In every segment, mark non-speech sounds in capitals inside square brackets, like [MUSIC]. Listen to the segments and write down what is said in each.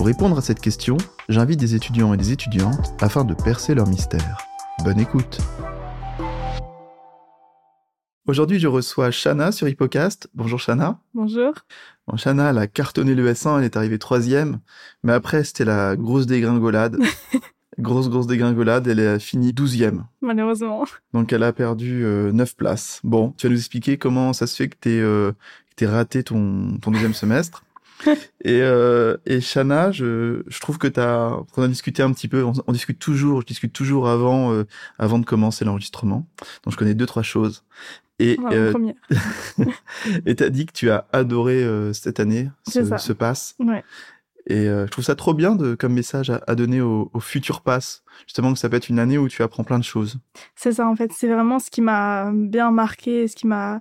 Pour répondre à cette question, j'invite des étudiants et des étudiantes afin de percer leur mystère. Bonne écoute Aujourd'hui, je reçois Shana sur Hippocast. Bonjour Shana. Bonjour. Bon, Shana, elle a cartonné le S1, elle est arrivée troisième, mais après, c'était la grosse dégringolade. [LAUGHS] grosse, grosse dégringolade, elle a fini douzième. Malheureusement. Donc, elle a perdu euh, neuf places. Bon, tu vas nous expliquer comment ça se fait que tu euh, raté ton, ton deuxième semestre. [LAUGHS] et, euh, et Shana, je, je trouve que tu as, on a discuté un petit peu, on, discute toujours, je discute toujours avant, euh, avant de commencer l'enregistrement. Donc je connais deux trois choses. Et euh, [LAUGHS] et t'as dit que tu as adoré euh, cette année, ce, ce pass. Ouais. Et euh, je trouve ça trop bien de, comme message à, à donner au, au, futur pass. Justement, que ça peut être une année où tu apprends plein de choses. C'est ça, en fait. C'est vraiment ce qui m'a bien marqué, ce qui m'a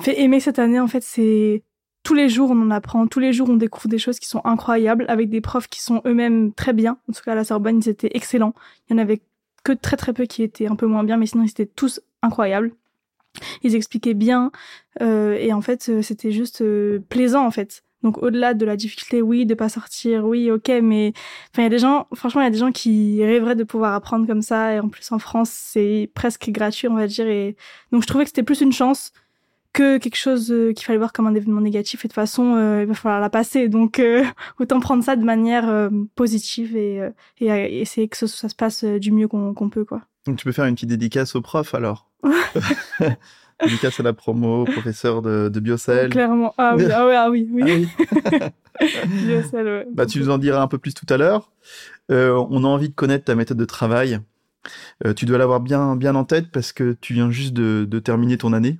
fait aimer cette année, en fait, c'est tous les jours, on en apprend. Tous les jours, on découvre des choses qui sont incroyables avec des profs qui sont eux-mêmes très bien. En tout cas, à la Sorbonne, ils étaient excellents. Il y en avait que très très peu qui étaient un peu moins bien, mais sinon, ils étaient tous incroyables. Ils expliquaient bien euh, et en fait, euh, c'était juste euh, plaisant en fait. Donc au-delà de la difficulté, oui, de pas sortir, oui, ok, mais enfin il y a des gens, franchement, il y a des gens qui rêveraient de pouvoir apprendre comme ça et en plus en France, c'est presque gratuit, on va dire. Et donc je trouvais que c'était plus une chance que quelque chose euh, qu'il fallait voir comme un événement négatif et de toute façon euh, il va falloir la passer donc euh, [LAUGHS] autant prendre ça de manière positive et, et, essayer que ça, se passe du mieux qu'on peut quoi. Donc tu peux faire une petite dédicace au prof alors. [LAUGHS] dédicace à la promo, professeur de, de Biocell. Clairement. Ah oui, ah oui, ah oui. oui. Ah [LAUGHS] Biocell, ouais. Bah, tu nous en diras un peu plus tout à l'heure. on a envie de connaître ta méthode de travail. tu dois l'avoir bien, bien en tête parce que tu viens juste de, de terminer ton année.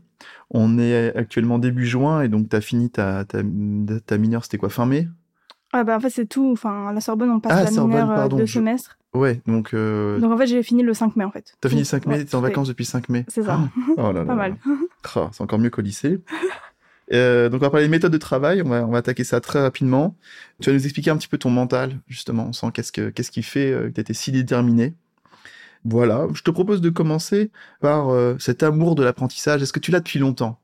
On est actuellement début juin et donc tu as fini ta, ta, ta mineure, c'était quoi, fin mai? Ah bah en fait c'est tout, enfin la Sorbonne on passe ah, la mineure euh, de semestre. Ouais, donc... Euh... Donc en fait j'ai fini le 5 mai en fait. T'as fini le 5 mai, ouais, t'es en vacances depuis 5 mai C'est ça. Oh là [LAUGHS] là. Pas mal. C'est encore mieux qu'au lycée. Euh, donc on va parler des méthodes de travail, on va, on va attaquer ça très rapidement. Tu vas nous expliquer un petit peu ton mental, justement, on sent qu'est-ce, que, qu'est-ce qui fait euh, que tu étais si déterminé. Voilà, je te propose de commencer par euh, cet amour de l'apprentissage. Est-ce que tu l'as depuis longtemps?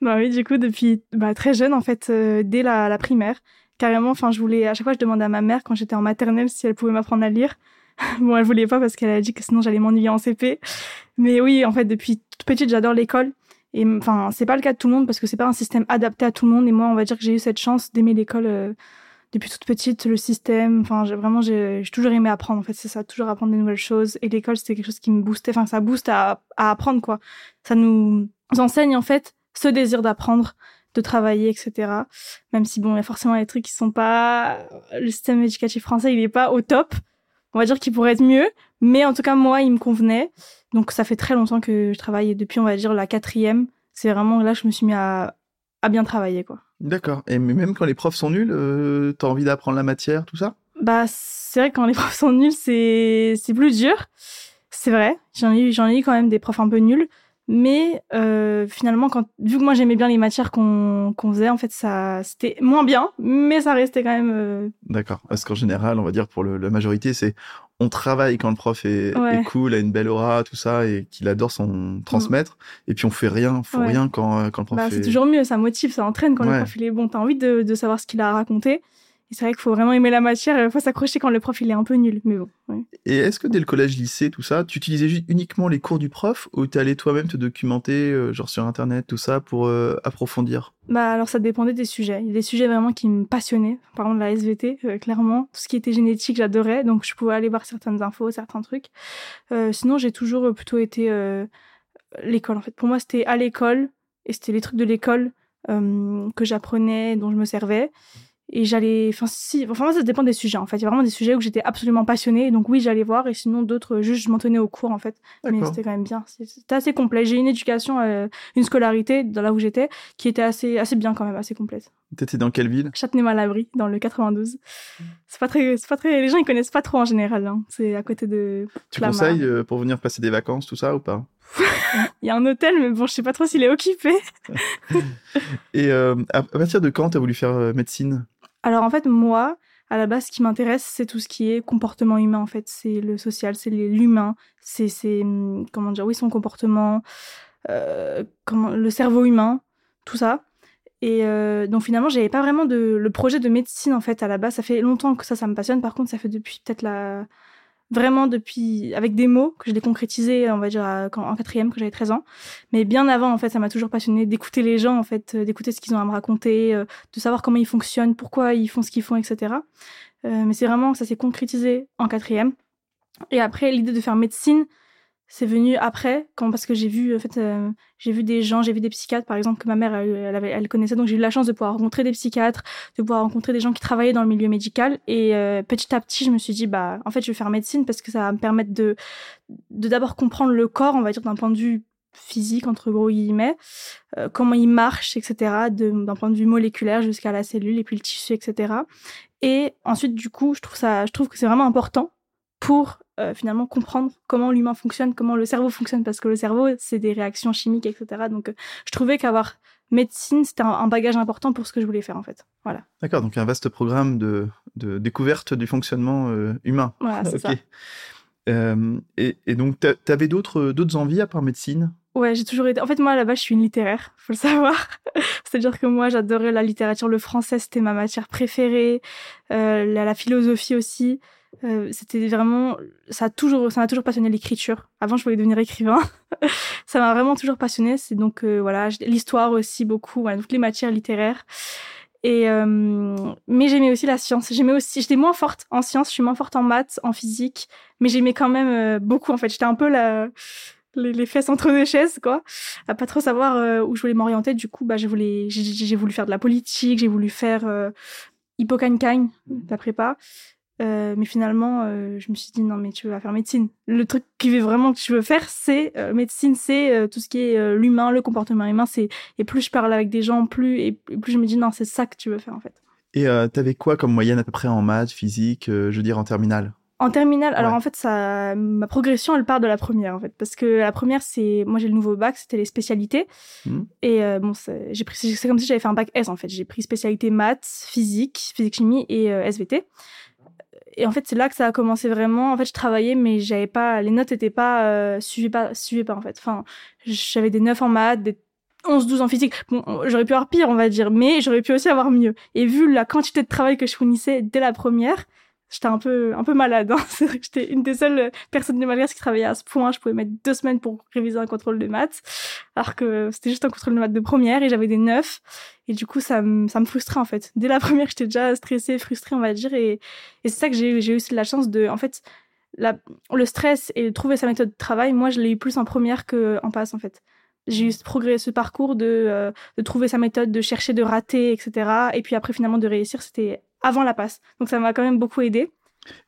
Bah oui, du coup, depuis bah, très jeune, en fait, euh, dès la, la, primaire. Carrément, enfin, je voulais, à chaque fois, je demandais à ma mère quand j'étais en maternelle si elle pouvait m'apprendre à lire. [LAUGHS] bon, elle voulait pas parce qu'elle a dit que sinon j'allais m'ennuyer en CP. Mais oui, en fait, depuis toute petite, j'adore l'école. Et enfin, c'est pas le cas de tout le monde parce que c'est pas un système adapté à tout le monde. Et moi, on va dire que j'ai eu cette chance d'aimer l'école euh, depuis toute petite, le système. Enfin, j'ai vraiment, j'ai toujours aimé apprendre. En fait, c'est ça, toujours apprendre des nouvelles choses. Et l'école, c'était quelque chose qui me boostait. Enfin, ça booste à, à apprendre, quoi. Ça nous enseigne, en fait, ce désir d'apprendre, de travailler, etc. Même si, bon, il y a forcément des trucs qui sont pas... Le système éducatif français, il est pas au top. On va dire qu'il pourrait être mieux. Mais en tout cas, moi, il me convenait. Donc, ça fait très longtemps que je travaille. depuis, on va dire, la quatrième, c'est vraiment là que je me suis mis à, à bien travailler, quoi. D'accord. Et même quand les profs sont nuls, euh, t'as envie d'apprendre la matière, tout ça? Bah, c'est vrai que quand les [LAUGHS] profs sont nuls, c'est c'est plus dur. C'est vrai. J'en ai eu j'en ai eu quand même des profs un peu nuls, mais euh, finalement, quand vu que moi j'aimais bien les matières qu'on qu'on faisait, en fait, ça c'était moins bien, mais ça restait quand même. Euh... D'accord. Parce qu'en général, on va dire pour le, la majorité, c'est on travaille quand le prof est, ouais. est, cool, a une belle aura, tout ça, et qu'il adore son transmettre. Et puis on fait rien, on fait ouais. rien quand, euh, quand le prof bah, est... C'est toujours mieux, ça motive, ça entraîne quand ouais. le prof il est bon. T'as envie de, de savoir ce qu'il a à raconter. Et c'est vrai qu'il faut vraiment aimer la matière, il faut s'accrocher quand le prof il est un peu nul, mais bon. Ouais. Et est-ce que dès le collège, lycée, tout ça, tu utilisais uniquement les cours du prof ou t'es allé toi-même te documenter, euh, genre sur internet, tout ça, pour euh, approfondir? Bah alors ça dépendait des sujets. Il y a des sujets vraiment qui me passionnaient. Par exemple la SVT, euh, clairement, tout ce qui était génétique, j'adorais, donc je pouvais aller voir certaines infos, certains trucs. Sinon j'ai toujours plutôt été l'école en fait. Pour moi c'était à l'école et c'était les trucs de l'école que j'apprenais, dont je me servais. Et j'allais enfin si enfin ça dépend des sujets en fait. Il y a vraiment des sujets où j'étais absolument passionnée. Donc oui j'allais voir. Et sinon d'autres juste je m'en tenais au cours en fait. Mais c'était quand même bien. C'était assez complet. J'ai une éducation euh, une scolarité dans là où j'étais qui était assez assez bien quand même assez complète. T'étais dans quelle ville? Châtenay-Malabry dans le 92 c'est pas très c'est pas très les gens ils connaissent pas trop en général hein. c'est à côté de tu conseilles euh, pour venir passer des vacances tout ça ou pas? [LAUGHS] Il y a un hôtel, mais bon, je sais pas trop s'il est occupé. [LAUGHS] Et euh, à partir de quand tu as voulu faire médecine? Alors en fait, moi, à la base, ce qui m'intéresse, c'est tout ce qui est comportement humain. En fait, c'est le social, c'est l'humain, c'est hum, comment dire, oui, son comportement, euh, le cerveau humain, tout ça. Et euh, donc finalement, j'avais pas vraiment de le projet de médecine en fait à la base. Ça fait longtemps que ça, ça me passionne. Par contre, ça fait depuis peut-être la vraiment depuis avec des mots que je l'ai concrétisé on va dire en quatrième quand j'avais 13 ans. Mais bien avant en fait ça m'a toujours passionné d'écouter les gens en fait euh, d'écouter ce qu'ils ont à me raconter euh, de savoir comment ils fonctionnent pourquoi ils font ce qu'ils font etc euh, mais c'est vraiment ça s'est concrétisé en quatrième. Et après l'idée de faire médecine c'est venu après quand parce que j'ai vu en fait euh, j'ai vu des gens j'ai vu des psychiatres par exemple que ma mère elle, avait, elle connaissait. Donc j'ai eu la chance de pouvoir rencontrer des psychiatres de pouvoir rencontrer des gens qui travaillaient dans le milieu médical. Et euh, petit à petit je me suis dit bah en fait je vais faire médecine parce que ça va me permettre de de d'abord comprendre le corps on va dire d'un point de vue physique entre gros guillemets euh, comment il marche etc d'un point de vue moléculaire jusqu'à la cellule et puis le tissu etc et ensuite du coup je trouve ça je trouve que c'est vraiment important pour euh, finalement comprendre comment l'humain fonctionne, comment le cerveau fonctionne, parce que le cerveau, c'est des réactions chimiques, etc. Donc, euh, je trouvais qu'avoir médecine, c'était un, bagage important pour ce que je voulais faire, en fait. Voilà. D'accord, donc un vaste programme de, de découverte du fonctionnement euh, humain. Voilà, c'est ça. Et, et, donc, tu avais d'autres envies à part médecine? Ouais, j'ai toujours été. En fait, moi, là-bas, je suis une littéraire, [LAUGHS] faut le savoir. C'est-à-dire que moi, j'adorais la littérature. Le français, c'était ma matière préférée. la, la, philosophie aussi. Euh, c'était vraiment ça a toujours ça m'a toujours passionné l'écriture. Avant je voulais devenir écrivain. [LAUGHS] Ça m'a vraiment toujours passionné. C'est donc euh, voilà l'histoire aussi beaucoup voilà, toutes les matières littéraires. Et euh, mais j'aimais aussi la science. J'aimais aussi j'étais moins forte en sciences je suis moins forte en maths en physique mais j'aimais quand même beaucoup en fait. J'étais un peu la les, fesses entre deux chaises quoi. À pas trop savoir où je voulais m'orienter. Du coup bah j'ai voulu j'ai voulu faire de la politique j'ai voulu faire euh, Hippocagne la prépa euh, mais finalement, euh, je me suis dit non, mais tu vas faire médecine. Le truc qui veut vraiment que tu veux faire, c'est euh, médecine, c'est tout ce qui est l'humain, le comportement humain. C'est et plus je parle avec des gens, plus et, plus je me dis non, c'est ça que tu veux faire en fait. Et t'avais quoi comme moyenne à peu près en maths, physique, je veux dire en terminale? En terminale, alors en fait, ça, ma progression, elle part de la première en fait, parce que la première, c'est moi j'ai le nouveau bac, c'était les spécialités, mmh. et bon, j'ai pris, c'est comme si j'avais fait un bac S en fait. J'ai pris spécialité maths, physique, physique chimie et SVT et en fait c'est là que ça a commencé vraiment. En fait je travaillais mais j'avais pas les notes étaient pas euh, suivaient pas suivaient pas en fait. Enfin j'avais des 9 en maths des 11 12 en physique. Bon j'aurais pu avoir pire on va dire mais j'aurais pu aussi avoir mieux. Et vu la quantité de travail que je fournissais dès la première j'étais un peu un peu malade. Hein. [LAUGHS] J'étais une des seules personnes de malgache qui travaillait à ce point. Je pouvais mettre deux semaines pour réviser un contrôle de maths, alors que c'était juste un contrôle de maths de première et j'avais des neufs. Et du coup, ça me ça me frustrait en fait. Dès la [LAUGHS] première, j'étais déjà stressée, frustrée, on va dire. Et, et c'est ça que j'ai j'ai eu la chance de, en fait, la, le stress et trouver sa méthode de travail. Moi, je l'ai eu plus en première que en passe en fait j'ai eu ce progrès, ce parcours de, euh, de trouver sa méthode, de chercher, de rater, etc. Et puis après, finalement, de réussir, c'était avant la passe. Donc ça m'a quand même beaucoup aidé.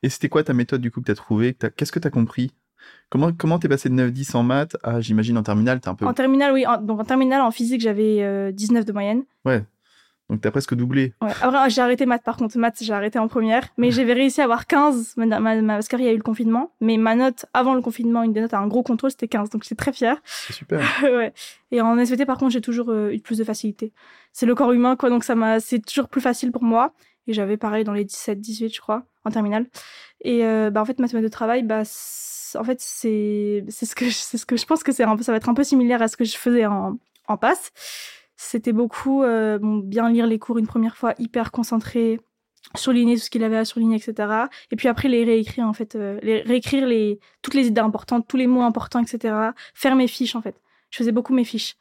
Et c'était quoi ta méthode du coup que tu as trouvé Qu'est-ce que tu as compris? Comment comment t'es passé de 9-10 en maths à, j'imagine, en terminale, t'es un peu... En terminale, oui. donc en terminale, en physique, j'avais 19 euh, de moyenne. Ouais. Donc t'as presque doublé. Ouais. Après, j'ai arrêté maths par contre. Maths, j'ai arrêté en première. Mais j'avais réussi à avoir 15 ma, ma, parce qu'il y a eu le confinement. Mais ma note avant le confinement, une des notes à un gros contrôle, c'était 15. Donc j'étais très fière. C'est super. [LAUGHS] ouais. Et en SVT, par contre, j'ai toujours euh, eu plus de facilité. C'est le corps humain, quoi. Donc ça m'a, c'est toujours plus facile pour moi. Et j'avais pareil dans les 17, 18, je crois, en terminale. Et euh, bah, en fait, ma semaine de travail, bah, en fait, c'est ce, que je, ce que je pense que c'est ça va être un peu similaire à ce que je faisais en, en passe. C'était beaucoup euh, bien lire les cours une première fois, hyper concentré, surligner tout ce qu'il avait à surligner, etc. Et puis après les réécrire en fait, euh, les réécrire les toutes les idées importantes, tous les mots importants, etc. Faire mes fiches en fait je faisais beaucoup mes fiches.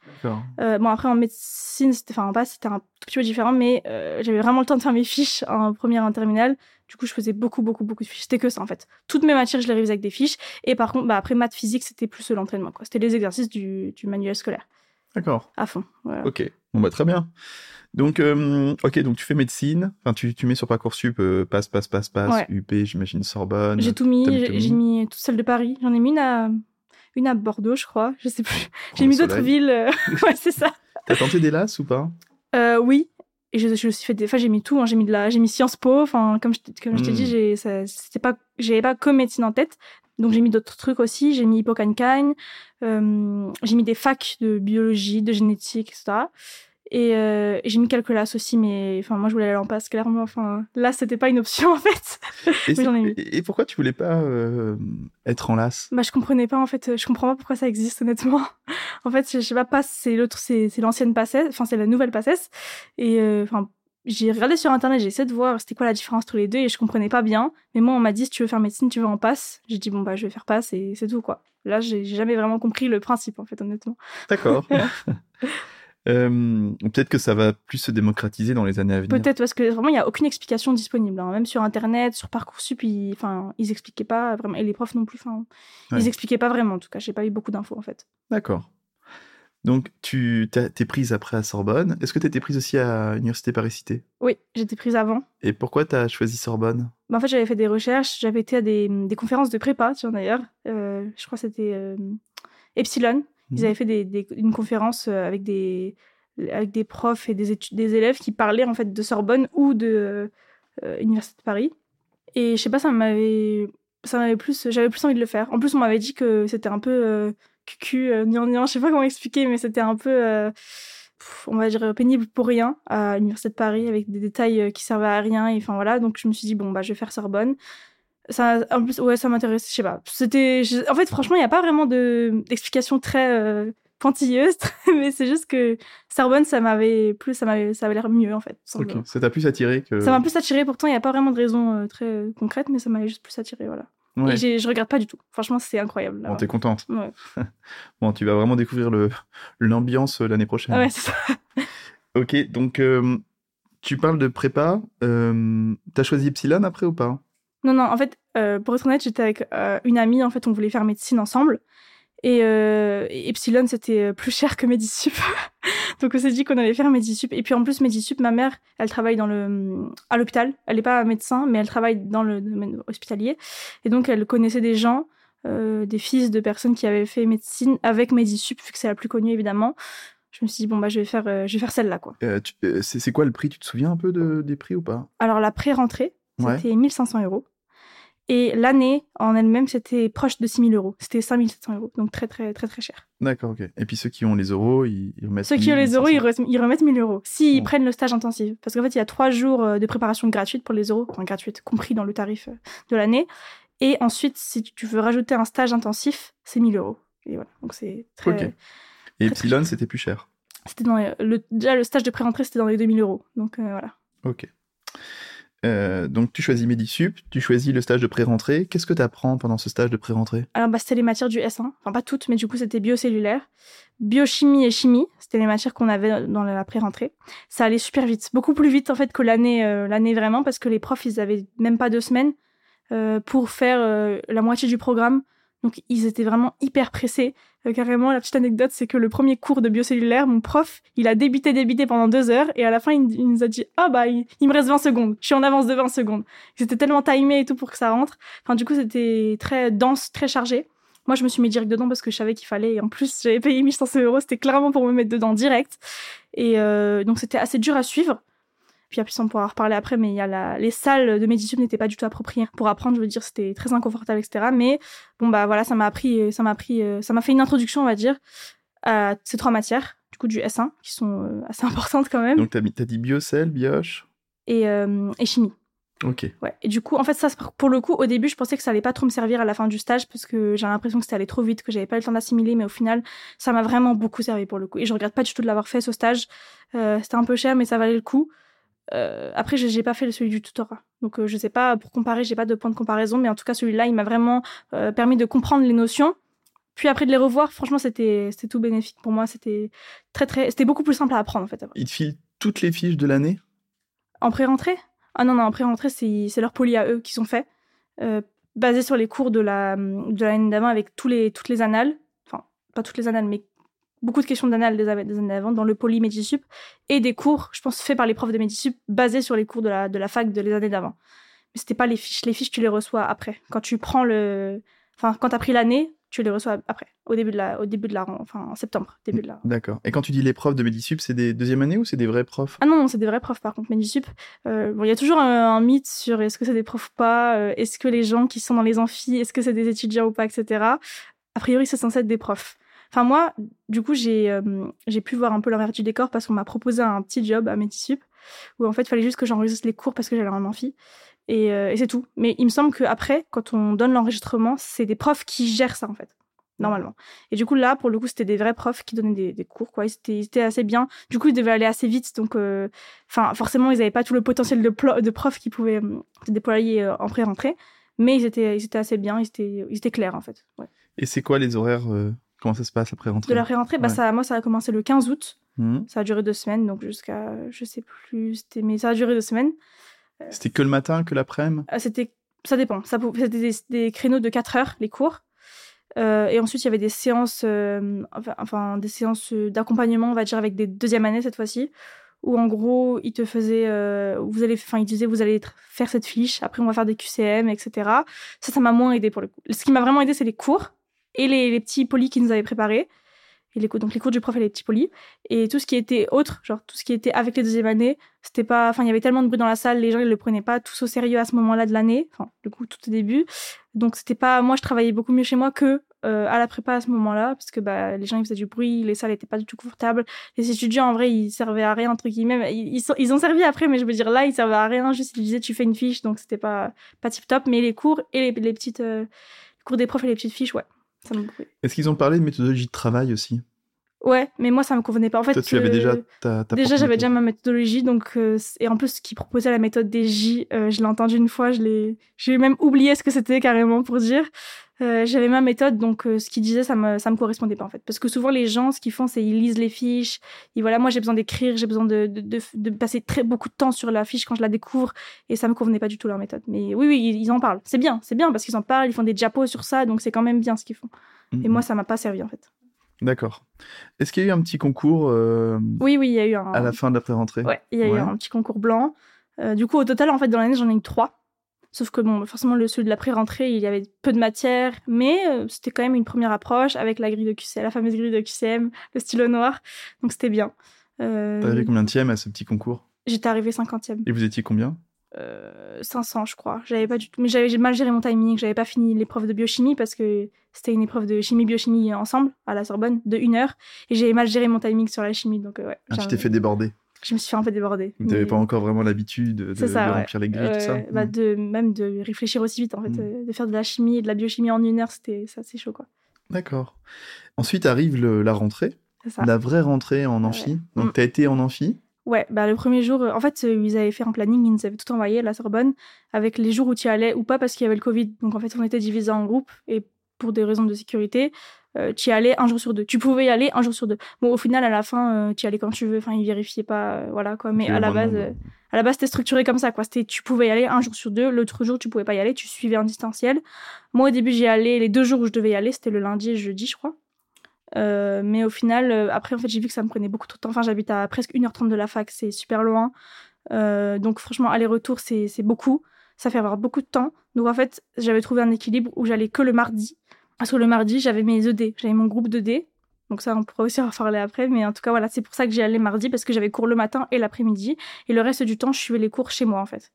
Euh, bon, après, en médecine, c'était, enfin, en bas, c'était un tout petit peu différent, mais euh, j'avais vraiment le temps de faire mes fiches en première, en terminale. Du coup, je faisais beaucoup, beaucoup, beaucoup de fiches. C'était que ça, en fait. Toutes mes matières, je les révisais avec des fiches. Et par contre, bah, après, maths, physique, c'était plus l'entraînement, quoi. C'était les exercices du, du manuel scolaire. D'accord. À fond. Ok. Bon, bah, très bien. Donc, euh, ok, donc tu fais médecine. Enfin, tu, tu mets sur Parcoursup, euh, passe, passe, passe, passe, Ouais. UP, j'imagine Sorbonne. J'ai tout mis, j'ai mis j'ai mis toute celle de Paris. J'en ai mis une à, une à Bordeaux, je crois. Je sais plus. J'ai mis d'autres villes. euh, [LAUGHS] ouais, c'est ça. T'as tenté des LAS ou pas? Euh, oui. Et je, suis fait des. Enfin, j'ai mis tout. hein. J'ai mis de la. J'ai mis Sciences Po. Enfin, comme je, t'ai- comme je t'ai dit, j'ai. ça- C'était pas. J'avais pas que médecine en tête. Donc j'ai mis d'autres trucs aussi. J'ai mis Hippocagne euh, J'ai mis des facs de biologie, de génétique, etc. Et euh, j'ai mis quelques LAS aussi, mais enfin moi je voulais aller en passe clairement. Enfin là c'était pas une option en fait. [LAUGHS] et, ai mis. pourquoi tu voulais pas euh, être en LAS Bah, je comprenais pas en fait, je comprends pas pourquoi ça existe honnêtement. [LAUGHS] en fait, je je sais pas, passe c'est l'autre, c'est l'ancienne passesse, enfin c'est la nouvelle passesse. Et euh, enfin, j'ai regardé sur internet, j'ai essayé de voir c'était quoi la différence entre les deux et je comprenais pas bien. Mais moi on m'a dit si tu veux faire médecine, tu veux en passe. J'ai dit bon bah je vais faire passe et c'est tout quoi. Là j'ai jamais vraiment compris le principe en fait honnêtement. D'accord. [LAUGHS] Euh, Peut-être que ça va plus se démocratiser dans les années à venir. Peut-être parce que vraiment il y a aucune explication disponible. hein. Même sur internet, sur parcoursup, ils, enfin ils expliquaient pas vraiment et les profs non plus. Enfin Ouais. ils expliquaient pas vraiment en tout cas. J'ai pas eu beaucoup d'infos en fait. D'accord. Donc, tu t'es prise après à Sorbonne. Est-ce que tu étais prise aussi à l'Université Paris-Cité? Oui, j'étais prise avant. Et pourquoi tu as choisi Sorbonne? Bah, en fait, j'avais fait des recherches, j'avais été à des, des conférences de prépa, d'ailleurs. Euh, je crois que c'était euh, Epsilon. Ils Mhm. avaient fait des, des- une conférence euh, avec des, avec des profs et des, élèves qui parlaient en fait de Sorbonne ou de euh, Université de Paris. Et je sais pas, ça m'avait, ça m'avait plus, j'avais plus envie de le faire. En plus, on m'avait dit que c'était un peu euh, cucu, euh, nian nian, je sais pas comment expliquer, mais c'était un peu, euh, pff, on va dire pénible pour rien à l'Université de Paris avec des détails euh, qui servaient à rien. Et enfin voilà, donc je me suis dit bon bah je vais faire Sorbonne. Ça, en plus, ouais, ça m'intéresse, je sais pas. C'était, en fait, franchement, il n'y a pas vraiment de d'explication très euh, pointilleuse, [LAUGHS] mais c'est juste que Sorbonne, ça m'avait plus, ça m'avait, ça avait l'air mieux en fait. Ok. Ça t'a plus attiré que. Ça m'a plus attiré. Pourtant, il n'y a pas vraiment de raison euh, très concrète, mais ça m'avait juste plus attiré, voilà. Ouais. Et je regrette pas du tout. Franchement, c'est incroyable. là. Bon, t'es contente. Ouais. [LAUGHS] Bon, tu vas vraiment découvrir le l'ambiance euh, l'année prochaine. Ouais, c'est ça. Ok, donc euh, tu parles de prépa. Euh, T'as choisi Epsilon après ou pas? Non, non, en fait, euh, pour être honnête, j'étais avec euh, une amie, en fait, on voulait faire médecine ensemble. Et, euh, et Epsilon, c'était plus [LAUGHS] cher que Medisup. [LAUGHS] Donc on s'est dit qu'on allait faire Medisup. Et puis en plus, Medisup, ma mère, elle travaille dans le, à l'hôpital. Elle n'est pas médecin, mais elle travaille dans le domaine hospitalier. Et donc elle connaissait des gens, des fils de personnes qui avaient fait médecine avec Medisup, vu que c'est la plus connue évidemment. Je me suis dit, bon, bah, je vais faire, euh, je vais faire celle-là, quoi. Euh, euh, C'est quoi le prix? Tu te souviens un peu de- des prix ou pas? Alors la pré-rentrée, Ouais. c'était 1500 euros. Et l'année en elle-même, c'était proche de 6000 euros. C'était 5700 euros. Donc très, très, très, très cher. D'accord, ok. Et puis ceux qui ont les euros, ils, ils remettent. Ceux qui ont les euros, 1500. ils, re- ils remettent 1000 euros. S'ils Bon. prennent le stage intensif. Parce qu'en fait, il y a trois jours euh, de préparation gratuite pour les euros. Enfin, gratuite, compris dans le tarif euh, de l'année. Et ensuite, si tu veux rajouter un stage intensif, c'est 1000 euros. Et voilà. Donc c'est très. Ok. Et Epsilon, c'était plus cher. C'était dans les- le, déjà, le stage de pré-rentrée, c'était dans les 2000 euros. Donc euh, voilà. Ok. Euh, donc tu choisis Medisup, tu choisis le stage de pré-rentrée. Qu'est-ce que tu apprends pendant ce stage de pré-rentrée? Alors, bah, c'était les matières du S1. Enfin, pas toutes, mais du coup, c'était biocellulaire. Biochimie et chimie, c'était les matières qu'on avait dans la pré-rentrée. Ça allait super vite. Beaucoup plus vite, en fait, que l'année euh, l'année vraiment, parce que les profs, ils avaient même pas deux semaines euh, pour faire la moitié du programme. Donc, ils étaient vraiment hyper pressés. Euh, carrément, la petite anecdote, c'est que le premier cours de biocellulaire, mon prof, il a débité, débité pendant deux heures, et à la fin, il, nous a dit Ah, bah, il, il me reste 20 secondes. Je suis en avance de 20 secondes. C'était tellement timé et tout pour que ça rentre. Enfin, du coup, c'était très dense, très chargé. Moi, je me suis mis direct dedans parce que je savais qu'il fallait. Et en plus, j'avais payé 1500 euros. C'était clairement pour me mettre dedans direct. Et euh, donc, c'était assez dur à suivre. Puis après, on pourra en reparler après, mais il y a la... les salles de Medisup n'étaient pas du tout appropriées pour apprendre. Je veux dire, c'était très inconfortable, etc. Mais bon, bah voilà, ça m'a appris, ça m'a appris, euh, ça m'a fait une introduction, on va dire, à ces trois matières, du coup, du S1, qui sont euh, assez [LAUGHS] importantes quand même, Donc t'as t'as dit biocell, bioche? et, euh, et chimie. Ok. Ouais. Et du coup, en fait, ça, pour le coup, au début, je pensais que ça allait pas trop me servir à la fin du stage parce que j'ai l'impression que c'était allé trop vite, que j'avais pas le temps d'assimiler, mais au final, ça m'a vraiment beaucoup servi pour le coup. Et je regrette pas du tout de l'avoir fait ce stage. Euh, c'était un peu cher, mais ça valait le coup. Euh, après, j'ai pas fait celui du tutorat. Donc, euh, je sais pas, pour comparer, j'ai pas de point de comparaison, mais en tout cas, celui-là, il m'a vraiment euh, permis de comprendre les notions. Puis après de les revoir, franchement, c'était c'était tout bénéfique pour moi. C'était très, très, c'était beaucoup plus simple à apprendre, en fait. Ils te filent toutes les fiches de l'année? En pré-rentrée? Ah non, non, en pré-rentrée, c'est c'est leur poly à eux qui sont faits, euh, basés sur les cours de la de l'année d'avant avec tous les, toutes les annales. Enfin, pas toutes les annales, mais beaucoup de questions d'anal des, des années avant dans le poly Medisup et des cours, je pense, faits par les profs de Medisup basés sur les cours de la, de la fac de les années d'avant. Mais c'était pas les fiches. Les fiches, tu les reçois après. Quand tu prends le. Enfin, quand tu as pris l'année, tu les reçois après, au début de la, au début de la, enfin en septembre, début de la. D'accord. Et quand tu dis les profs de Medisup, c'est des deuxième année ou c'est des vrais profs? Ah non, c'est des vrais profs par contre. Medisup, euh, bon, il y a toujours un, mythe sur est-ce que c'est des profs ou pas, euh, est-ce que les gens qui sont dans les amphis, est-ce que c'est des étudiants ou pas, etc. A priori, c'est censé être des profs. Enfin moi, du coup, j'ai euh, j'ai pu voir un peu l'envers du décor parce qu'on m'a proposé un petit job à Medisup où en fait, il fallait juste que j'enregistre les cours parce que j'allais en amphi. Et, et c'est tout. Mais il me semble qu'après, quand on donne l'enregistrement, c'est des profs qui gèrent ça en fait normalement. Et du coup, là, pour le coup, c'était des vrais profs qui donnaient des, cours, quoi. Ils étaient, assez bien. Du coup, ils devaient aller assez vite. Donc, euh, enfin, forcément, ils n'avaient pas tout le potentiel de, profs qui pouvaient euh, se déployer euh, en pré-rentrée. Mais ils étaient, ils étaient assez bien. Ils étaient, ils étaient clairs, en fait. Et c'est quoi les horaires Comment ça se passe après rentrée De la pré-rentrée, bah, ça, moi, ça a commencé le 15 août. Mmh. Ça a duré deux semaines, donc jusqu'à, je sais plus, mais ça a duré deux semaines. C'était que le matin, que l'après-midi? C'était, ça dépend. Ça, c'était des, des, créneaux de 4 heures, les cours. Euh, et ensuite, il y avait des séances, euh, enfin, des séances d'accompagnement, on va dire, avec des deuxième années cette fois-ci, où en gros, ils te faisaient, euh, vous allez, enfin, ils disaient, vous allez faire cette fiche, après on va faire des QCM, etc. Ça, ça m'a moins aidé pour le coup. Ce qui m'a vraiment aidé, c'est les cours et les, les petits polis qu'ils nous avaient préparés. Et les, donc les cours du prof et les petits polis. Et tout ce qui était autre, genre tout ce qui était avec les deuxième années, c'était pas, enfin, il y avait tellement de bruit dans la salle, les gens, ils le prenaient pas tous au sérieux à ce moment-là de l'année, enfin, du coup, tout au début. Donc, c'était pas, moi, je travaillais beaucoup mieux chez moi que euh, à la prépa à ce moment-là, parce que bah, les gens ils faisaient du bruit, les salles étaient pas du tout confortables. Les étudiants en vrai ils servaient à rien entre guillemets. Ils, ils, ont servi après, mais je veux dire là ils servaient à rien. Juste ils disaient tu fais une fiche, donc c'était pas pas tip top. Mais les cours et les, les petites euh, cours des profs et les petites fiches, ouais, ça. Est-ce qu'ils ont parlé de méthodologie de travail aussi? Ouais, mais moi ça me convenait pas. En fait, Toi, tu avais déjà euh, ta, ta déjà j'avais déjà ma méthodologie, donc et en plus ce qui proposait la méthode des J, je l'ai entendu une fois, je l'ai, j'ai même oublié ce que c'était carrément pour dire. Euh, j'avais ma méthode, donc euh, ce qu'il disait, ça me, ça me correspondait pas en fait. Parce que souvent, les gens, ce qu'ils font, c'est ils lisent les fiches. Et voilà, moi, j'ai besoin d'écrire, j'ai besoin de, de, de, passer très beaucoup de temps sur la fiche quand je la découvre. Et ça me convenait pas du tout leur méthode. Mais oui, oui, ils, en parlent. C'est bien, c'est bien parce qu'ils en parlent, ils font des diapos sur ça, donc c'est quand même bien ce qu'ils font. Et moi, ça m'a pas servi en fait. D'accord. Est-ce qu'il y a eu un petit concours euh, Oui, oui, il y a eu un. À la fin de l'après-rentrée Ouais, il y a eu un petit concours blanc. du coup, au total, en fait, dans l'année, j'en ai eu trois. Sauf que bon, forcément, le celui de la pré-rentrée, il y avait peu de matière, mais euh, c'était quand même une première approche avec la grille de QCM, la fameuse grille de QCM, le stylo noir. Donc c'était bien. Euh... T'avais combien de à ce petit concours? J'étais arrivée 50e. Et vous étiez combien? Euh, 500, je crois. J'avais pas du tout, mais j'avais mal géré mon timing. J'avais pas fini l'épreuve de biochimie parce que c'était une épreuve de chimie biochimie ensemble à la Sorbonne de une heure, et j'avais mal géré mon timing sur la chimie. Donc euh, ouais. Ah, tu t'es fait déborder je me suis fait un peu déborder. Tu n'avais pas encore vraiment l'habitude de, de, remplir les grilles, tout ça bah hmm. de, Même de réfléchir aussi vite, en fait. Hmm. Euh, de faire de la chimie et de la biochimie en une heure, c'était assez chaud, quoi. D'accord. Ensuite arrive la rentrée. Ça. La vraie rentrée en amphi. Donc, tu as été en amphi Ouais, bah le premier jour, euh, en fait, euh, ils avaient fait un planning, ils nous avaient tout envoyé à la Sorbonne, avec les jours où tu y allais ou pas parce qu'il y avait le Covid. Donc en fait, on était divisés en groupes et pour des raisons de sécurité, euh, tu y allais un jour sur deux. Tu pouvais y aller un jour sur deux. Bon, au final, à la fin, euh, tu y allais quand tu veux. Enfin, ils vérifiaient pas, euh, voilà quoi. Mais à la base, à la base, c'était structuré comme ça, quoi. C'était, tu pouvais y aller un jour sur deux. L'autre jour, tu pouvais pas y aller. Tu suivais en distanciel. Moi, au début, j'y allais les deux jours où je devais y aller. C'était le lundi et le jeudi, je crois. mais au final, après, en fait, j'ai vu que ça me prenait beaucoup trop de temps. Enfin, j'habite à presque 1h30 de la fac, c'est super loin. donc, franchement, aller-retour, c'est beaucoup. Ça fait avoir beaucoup de temps. Donc, en fait, j'avais trouvé un équilibre où j'allais que le mardi parce que le mardi, j'avais mes ED, j'avais mon groupe d'ED. Donc ça, on pourra aussi en parler après. Mais en tout cas, voilà, c'est pour ça que j'y allais mardi, parce que j'avais cours le matin et l'après-midi. Et le reste du temps, je suivais les cours chez moi, en fait.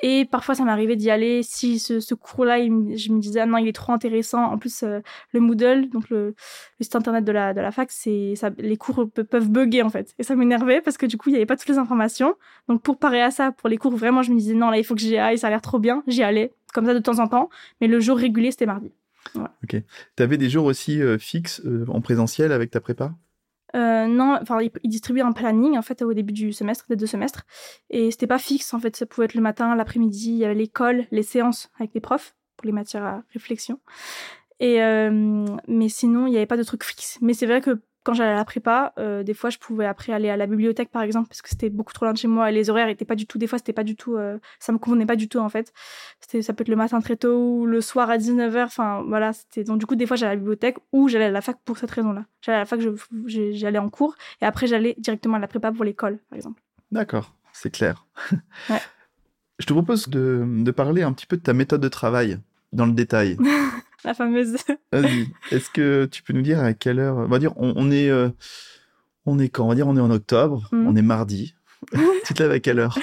Et parfois, ça m'arrivait d'y aller si ce, cours-là, je me disais, ah non, il est trop intéressant. En plus, euh, le Moodle, donc le, site internet de la, de la fac, ça, les cours peuvent bugger, en fait. Et ça m'énervait parce que du coup, il n'y avait pas toutes les informations. Donc, pour parer à ça, pour les cours, vraiment, je me disais, non, là, il faut que j'y aille, ça a l'air trop bien. J'y allais, comme ça, de temps en temps. Mais le jour régulier, c'était mardi. Ok. Tu avais des jours aussi euh, fixes euh, en présentiel avec ta prépa? Euh, non, enfin, ils, distribuaient un planning en fait au début du semestre, des deux semestres, et c'était pas fixe en fait. Ça pouvait être le matin, l'après-midi, il y avait l'école, les séances avec les profs pour les matières à réflexion. Et mais sinon, il n'y avait pas de truc fixe. Mais c'est vrai que quand j'allais à la prépa, euh, des fois, je pouvais après aller à la bibliothèque, par exemple, parce que c'était beaucoup trop loin de chez moi et les horaires étaient pas du tout, des fois, c'était pas du tout, euh, ça me convenait pas du tout, en fait. C'était, ça peut être le matin très tôt ou le soir à 19h, enfin, voilà, c'était, donc du coup, des fois, j'allais à la bibliothèque ou j'allais à la fac pour cette raison-là. J'allais à la fac, j'allais en cours et après, j'allais directement à la prépa pour l'école, par exemple. D'accord, c'est clair. [LAUGHS] Ouais. je te propose de, de parler un petit peu de ta méthode de travail dans le détail. [LAUGHS] [LAUGHS] la fameuse. [LAUGHS] Vas-y. Est-ce que tu peux nous dire à quelle heure On va dire, on, est, euh, on est quand? On va dire, on est en octobre. Mm. On est mardi. [LAUGHS] tu te lèves à quelle heure?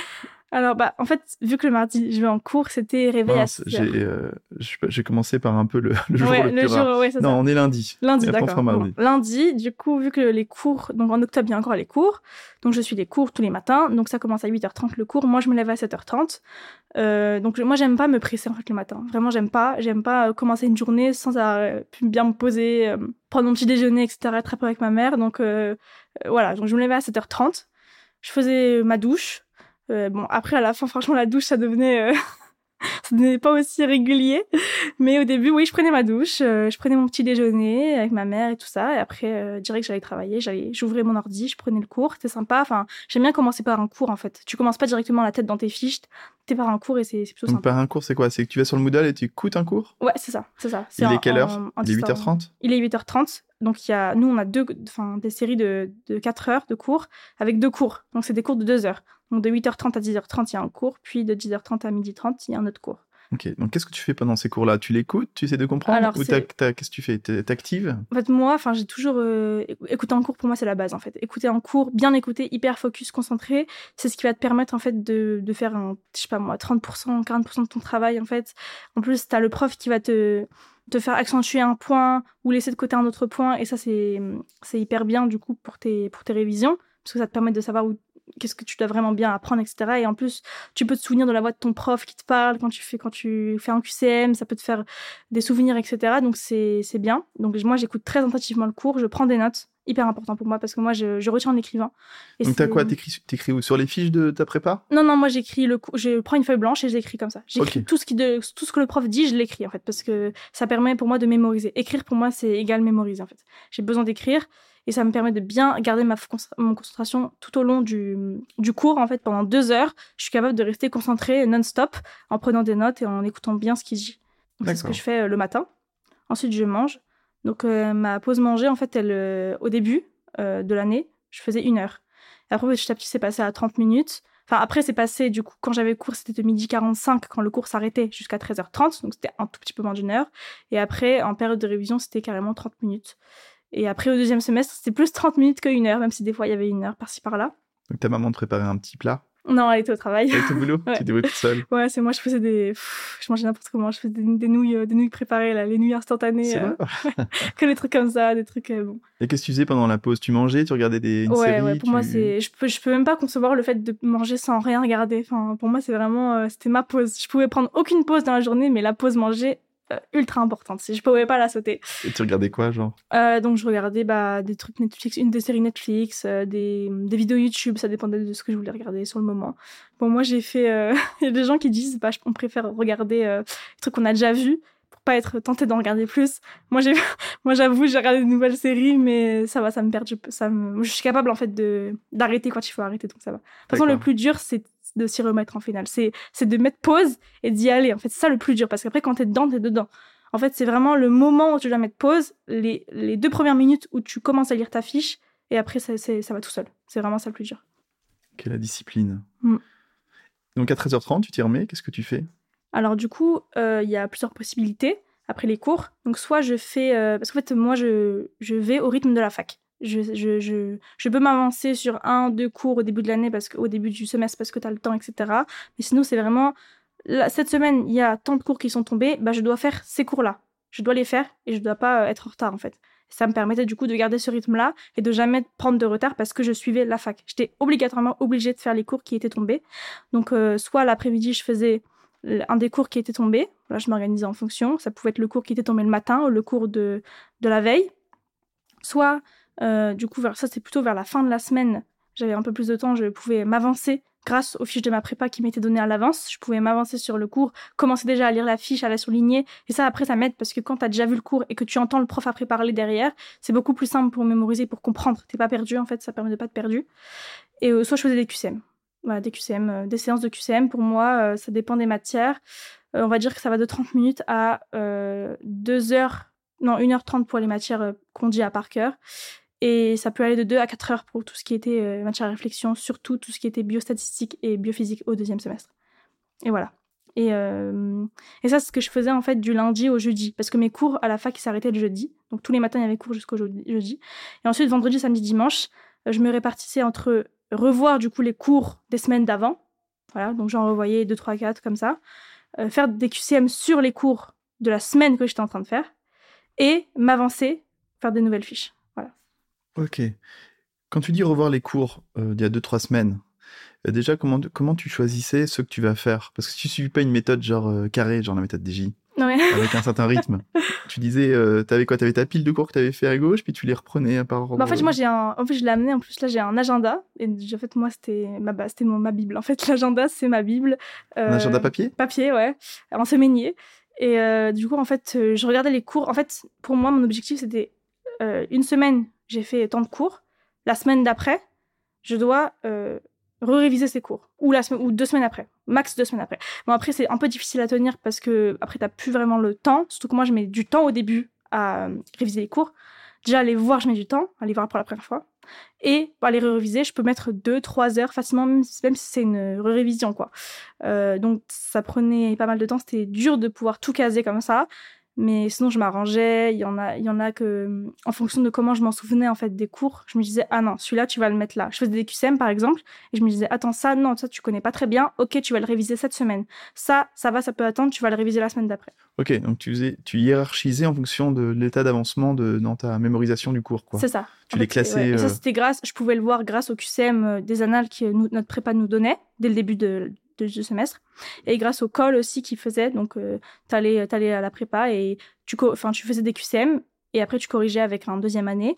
Alors, bah, en fait, vu que le mardi, je vais en cours, c'était réveil à euh, J'ai commencé par un peu le, [LAUGHS] jour ouais, le, jour, ouais, Non, on est lundi. Lundi, d'accord. lundi, du coup, vu que les cours, donc en octobre, il y a encore les cours, donc je suis des cours tous les matins, donc ça commence à 8h30 le cours, moi je me lève à 7h30. Euh, donc moi j'aime pas me presser en fait le matin. Vraiment j'aime pas, j'aime pas commencer une journée sans euh, bien me poser, prendre mon petit déjeuner, etc. Être avec ma mère. Donc voilà, donc je me levais à 7h30. Je faisais ma douche, euh, bon, après, à la fin, franchement, la douche, ça devenait, euh, [LAUGHS] ça devenait pas aussi régulier. Mais au début, oui, je prenais ma douche, euh, je prenais mon petit déjeuner avec ma mère et tout ça. Et après, direct, j'allais travailler, j'allais, j'ouvrais mon ordi, je prenais le cours. C'était sympa. Enfin, j'aime bien commencer par un cours, en fait. Tu commences pas directement la tête dans tes fiches. T'es par un cours et c'est plutôt Donc, sympa. par un cours, c'est quoi? C'est que tu vas sur le Moodle et tu écoutes un cours? Ouais, c'est ça, c'est ça. Il est quelle heure? Il est 8h30 Il est 8h30. Donc, il y a, nous, on a deux, enfin, des séries de, de 4 heures de cours avec deux cours. Donc, c'est des cours de 2 heures. Donc de 8h30 à 10h30, il y a un cours, puis de 10h30 à 12h30, il y a un autre cours. Ok, donc qu'est-ce que tu fais pendant ces cours-là? Tu l'écoutes? Tu essaies de comprendre? Alors, Ou qu'est-ce que tu fais? T'actives? En fait, moi, j'ai toujours... Euh, écouter en cours, pour moi, c'est la base, en fait. Écouter en cours, bien écouter, hyper focus, concentré, c'est ce qui va te permettre, en fait, de, de faire, un, je sais pas moi, 30%, 40% de ton travail, en fait. En plus, tu as le prof qui va te te faire accentuer un point ou laisser de côté un autre point et ça c'est c'est hyper bien du coup pour tes pour tes révisions parce que ça te permet de savoir où qu'est-ce que tu dois vraiment bien apprendre, etc. Et en plus, tu peux te souvenir de la voix de ton prof qui te parle quand tu fais, quand tu fais un QCM, ça peut te faire des souvenirs, etc. Donc c'est bien. Donc moi, j'écoute très attentivement le cours, je prends des notes, hyper important pour moi parce que moi, je, je retiens en écrivant. Et Donc t'as quoi? T'écris où? Sur les fiches de ta prépa? Non, non, moi j'écris le, je prends une feuille blanche et j'écris comme ça. J'écris tout ce qui, de, tout ce que le prof dit, je l'écris en fait parce que ça permet pour moi de mémoriser. Écrire pour moi, c'est égal mémoriser en fait. J'ai besoin d'écrire et ça me permet de bien garder ma mon concentration tout au long du, du cours. En fait, pendant deux heures, je suis capable de rester concentrée non-stop en prenant des notes et en écoutant bien ce qu'il dit. C'est ce que je fais euh, le matin. Ensuite, je mange. Donc, euh, ma pause manger, en fait, elle, euh, au début de l'année, je faisais une heure. Et après, petit à petit, c'est passé à 30 minutes. Enfin, après, c'est passé, du coup, quand j'avais cours, c'était de midi 45, quand le cours s'arrêtait, jusqu'à 13h30. Donc, c'était un tout petit peu moins d'une heure. Et après, en période de révision, c'était carrément 30 minutes. Et après, au deuxième semestre, c'était plus 30 minutes qu'une heure, même si des fois, il y avait une heure par-ci par-là. Donc, ta maman te préparait un petit plat? Non, elle était au travail. Elle était au boulot? [LAUGHS] Tu étais toute seule? Ouais, c'est moi, je faisais des. je mangeais n'importe comment. Je faisais des, nouilles, euh, des nouilles préparées, là, les nouilles instantanées. Euh... [LAUGHS] que des trucs comme ça, des trucs. Euh, bon. Et qu'est-ce que tu faisais pendant la pause? Tu mangeais? Tu regardais des. ouais, ouais, pour moi, c'est. Je peux, je peux même pas concevoir le fait de manger sans rien regarder. Enfin, pour moi, c'est vraiment. C'était ma pause. Je pouvais prendre aucune pause dans la journée, mais la pause manger, ultra importante. Si je pouvais pas la sauter. Et tu regardais quoi, genre? Euh, Donc je regardais bah, des trucs Netflix, une des séries Netflix, euh, des, des, vidéos YouTube. Ça dépendait de ce que je voulais regarder sur le moment. Bon, moi j'ai fait. [LAUGHS] Il y a des gens qui disent bah, on préfère regarder des trucs qu'on a déjà vus pour pas être tenté d'en regarder plus. Moi j'ai, [LAUGHS] moi j'avoue, j'ai regardé de nouvelles séries, mais ça va, ça me perd. Je, ça me... je suis capable en fait de d'arrêter quand il faut arrêter, donc ça va. De toute façon, le plus dur c'est de s'y remettre en finale. C'est, c'est de mettre pause et d'y aller. En fait, c'est ça le plus dur parce qu'après, quand t'es dedans, t'es dedans. En fait, c'est vraiment le moment où tu dois mettre pause, les, les deux premières minutes où tu commences à lire ta fiche et après, ça, c'est, ça va tout seul. C'est vraiment ça le plus dur. Quelle la discipline. Mm. Donc à 13h30, tu t'y remets, qu'est-ce que tu fais? Alors du coup, euh, il y a plusieurs possibilités après les cours. Donc soit je fais... Euh, parce qu'en fait, moi, je, je vais au rythme de la fac. Je, je, je, je peux m'avancer sur un, deux cours au début de l'année, parce qu'au début du semestre, parce que tu as le temps, etc. Mais sinon, c'est vraiment, cette semaine, il y a tant de cours qui sont tombés, bah, je dois faire ces cours-là. Je dois les faire et je dois pas euh, être en retard, en fait. Ça me permettait du coup de garder ce rythme-là et de jamais prendre de retard parce que je suivais la fac. J'étais obligatoirement obligée de faire les cours qui étaient tombés. Donc, euh, soit l'après-midi, je faisais un des cours qui était tombé. Là, je m'organisais en fonction. Ça pouvait être le cours qui était tombé le matin ou le cours de, de la veille. Soit euh, du coup, ça c'est plutôt vers la fin de la semaine. J'avais un peu plus de temps, je pouvais m'avancer grâce aux fiches de ma prépa qui m'étaient données à l'avance, je pouvais m'avancer sur le cours, commencer déjà à lire la fiche, à la souligner. Et ça, après, ça m'aide parce que quand tu as déjà vu le cours et que tu entends le prof après parler derrière, c'est beaucoup plus simple pour mémoriser, pour comprendre. T'es pas perdu, en fait, ça permet de pas être perdu. Et euh, soit je faisais des QCM. Des QCM, euh, des séances de QCM. Pour moi, ça dépend des matières. on va dire que ça va de 30 minutes à 2 heures, non, 1h30 pour les matières qu'on dit à par cœur. Et ça peut aller de 2 à 4 heures pour tout ce qui était euh, matière à réflexion, surtout tout ce qui était biostatistique et biophysique au deuxième semestre. Et voilà. Et, euh, ça, c'est ce que je faisais en fait du lundi au jeudi. Parce que mes cours à la fac, s'arrêtaient le jeudi. Donc tous les matins, il y avait cours jusqu'au jeudi. Et ensuite, vendredi, samedi, dimanche, euh, je me répartissais entre revoir du coup les cours des semaines d'avant. Voilà, donc j'en revoyais 2, 3, 4 comme ça. Euh, faire des QCM sur les cours de la semaine que j'étais en train de faire. Et m'avancer, faire des nouvelles fiches. Ok. Quand tu dis revoir les cours euh, d'il y a 2-3 semaines, euh, déjà, comment, comment tu choisissais ce que tu vas faire? Parce que si tu ne suis pas une méthode genre euh, carrée, genre la méthode DJ, avec un certain rythme, [LAUGHS] tu disais, tu avais quoi? Tu avais ta pile de cours que tu avais fait à gauche, puis tu les reprenais par ordre. Bah, en fait, moi, j'ai un... en fait, je l'ai amené, en plus, là, j'ai un agenda. Et en fait, moi, c'était ma, bah, c'était ma Bible. En fait, [LAUGHS] l'agenda, c'est ma Bible. Un agenda papier? Papier, ouais. En semainier. Et du coup, en fait, je regardais les cours. En fait, pour moi, mon objectif, c'était une semaine j'ai fait tant de cours. La semaine d'après, je dois euh, réviser ces cours. Ou, deux semaines après. Max deux semaines après. Bon, après, c'est un peu difficile à tenir parce que après, t'as plus vraiment le temps. Surtout que moi, je mets du temps au début à euh, réviser les cours. Déjà, aller voir, je mets du temps. Aller voir pour la première fois. Et pour aller réviser, je peux mettre deux, trois heures facilement, même, si c'est une révision, quoi. Euh, donc, ça prenait pas mal de temps. C'était dur de pouvoir tout caser comme ça. Mais sinon, je m'arrangeais. Il y en a, il y en a que, en fonction de comment je m'en souvenais en fait des cours, je me disais ah non, celui-là tu vas le mettre là. Je faisais des QCM par exemple et je me disais attends ça non ça tu connais pas très bien. Ok, tu vas le réviser cette semaine. Ça, ça va, ça peut attendre. Tu vas le réviser la semaine d'après. Ok, donc tu faisais, tu hiérarchisais en fonction de l'état d'avancement de dans ta mémorisation du cours quoi. C'est ça. Tu les classais. Et ça euh, c'était grâce, je pouvais le voir grâce au QCM euh, des annales que notre prépa nous donnait dès le début de de semestre. Et grâce au col aussi qu'il faisait, donc euh, t'allais allais à la prépa et tu, enfin, tu faisais des QCM et après tu corrigeais avec un deuxième année.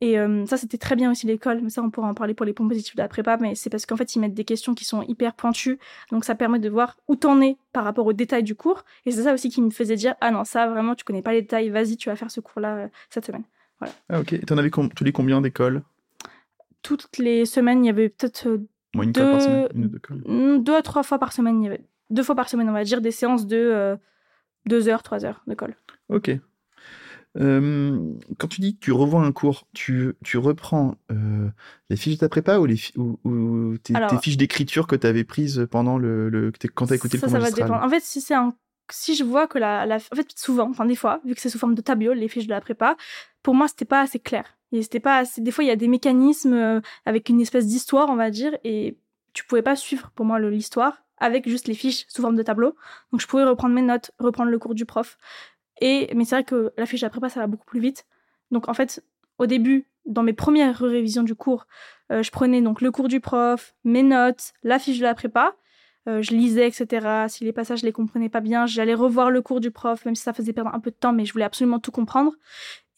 Et euh, ça, c'était très bien aussi l'école. Mais ça, on pourra en parler pour les points positifs de la prépa. Mais c'est parce qu'en fait, ils mettent des questions qui sont hyper pointues. Donc, ça permet de voir où t'en es par rapport aux détails du cours. Et c'est ça aussi qui me faisait dire Ah non, ça, vraiment, tu connais pas les détails. Vas-y, tu vas faire ce cours-là euh, cette semaine. Voilà. Ah, ok. T'en avais tous les combien d'écoles? Toutes les semaines, il y avait peut-être une deux... par semaine mm, deux, à trois fois par semaine. Il y avait deux fois par semaine, on va dire, des séances de euh, deux heures, trois heures de colle. Ok. Euh, quand tu dis que tu revois un cours, tu, tu reprends euh, les fiches de ta prépa ou, les ou, tes, fiches d'écriture que tu avais prises pendant le, le quand tu as écouté ça, le cours Ça va dépendre. En fait, si c'est un si je vois que la, la, en fait souvent enfin des fois vu que c'est sous forme de tableau les fiches de la prépa pour moi c'était pas assez clair et c'était pas assez... des fois il y a des mécanismes avec une espèce d'histoire on va dire et tu pouvais pas suivre pour moi l'histoire avec juste les fiches sous forme de tableau. Donc je pouvais reprendre mes notes, reprendre le cours du prof. Et mais c'est vrai que la fiche de la prépa ça va beaucoup plus vite. Donc en fait, au début, dans mes premières révisions du cours, euh, je prenais donc le cours du prof, mes notes, la fiche de la prépa. Euh, je lisais, etc. Si les passages je les comprenais pas bien, j'allais revoir le cours du prof, même si ça faisait perdre un peu de temps, mais je voulais absolument tout comprendre.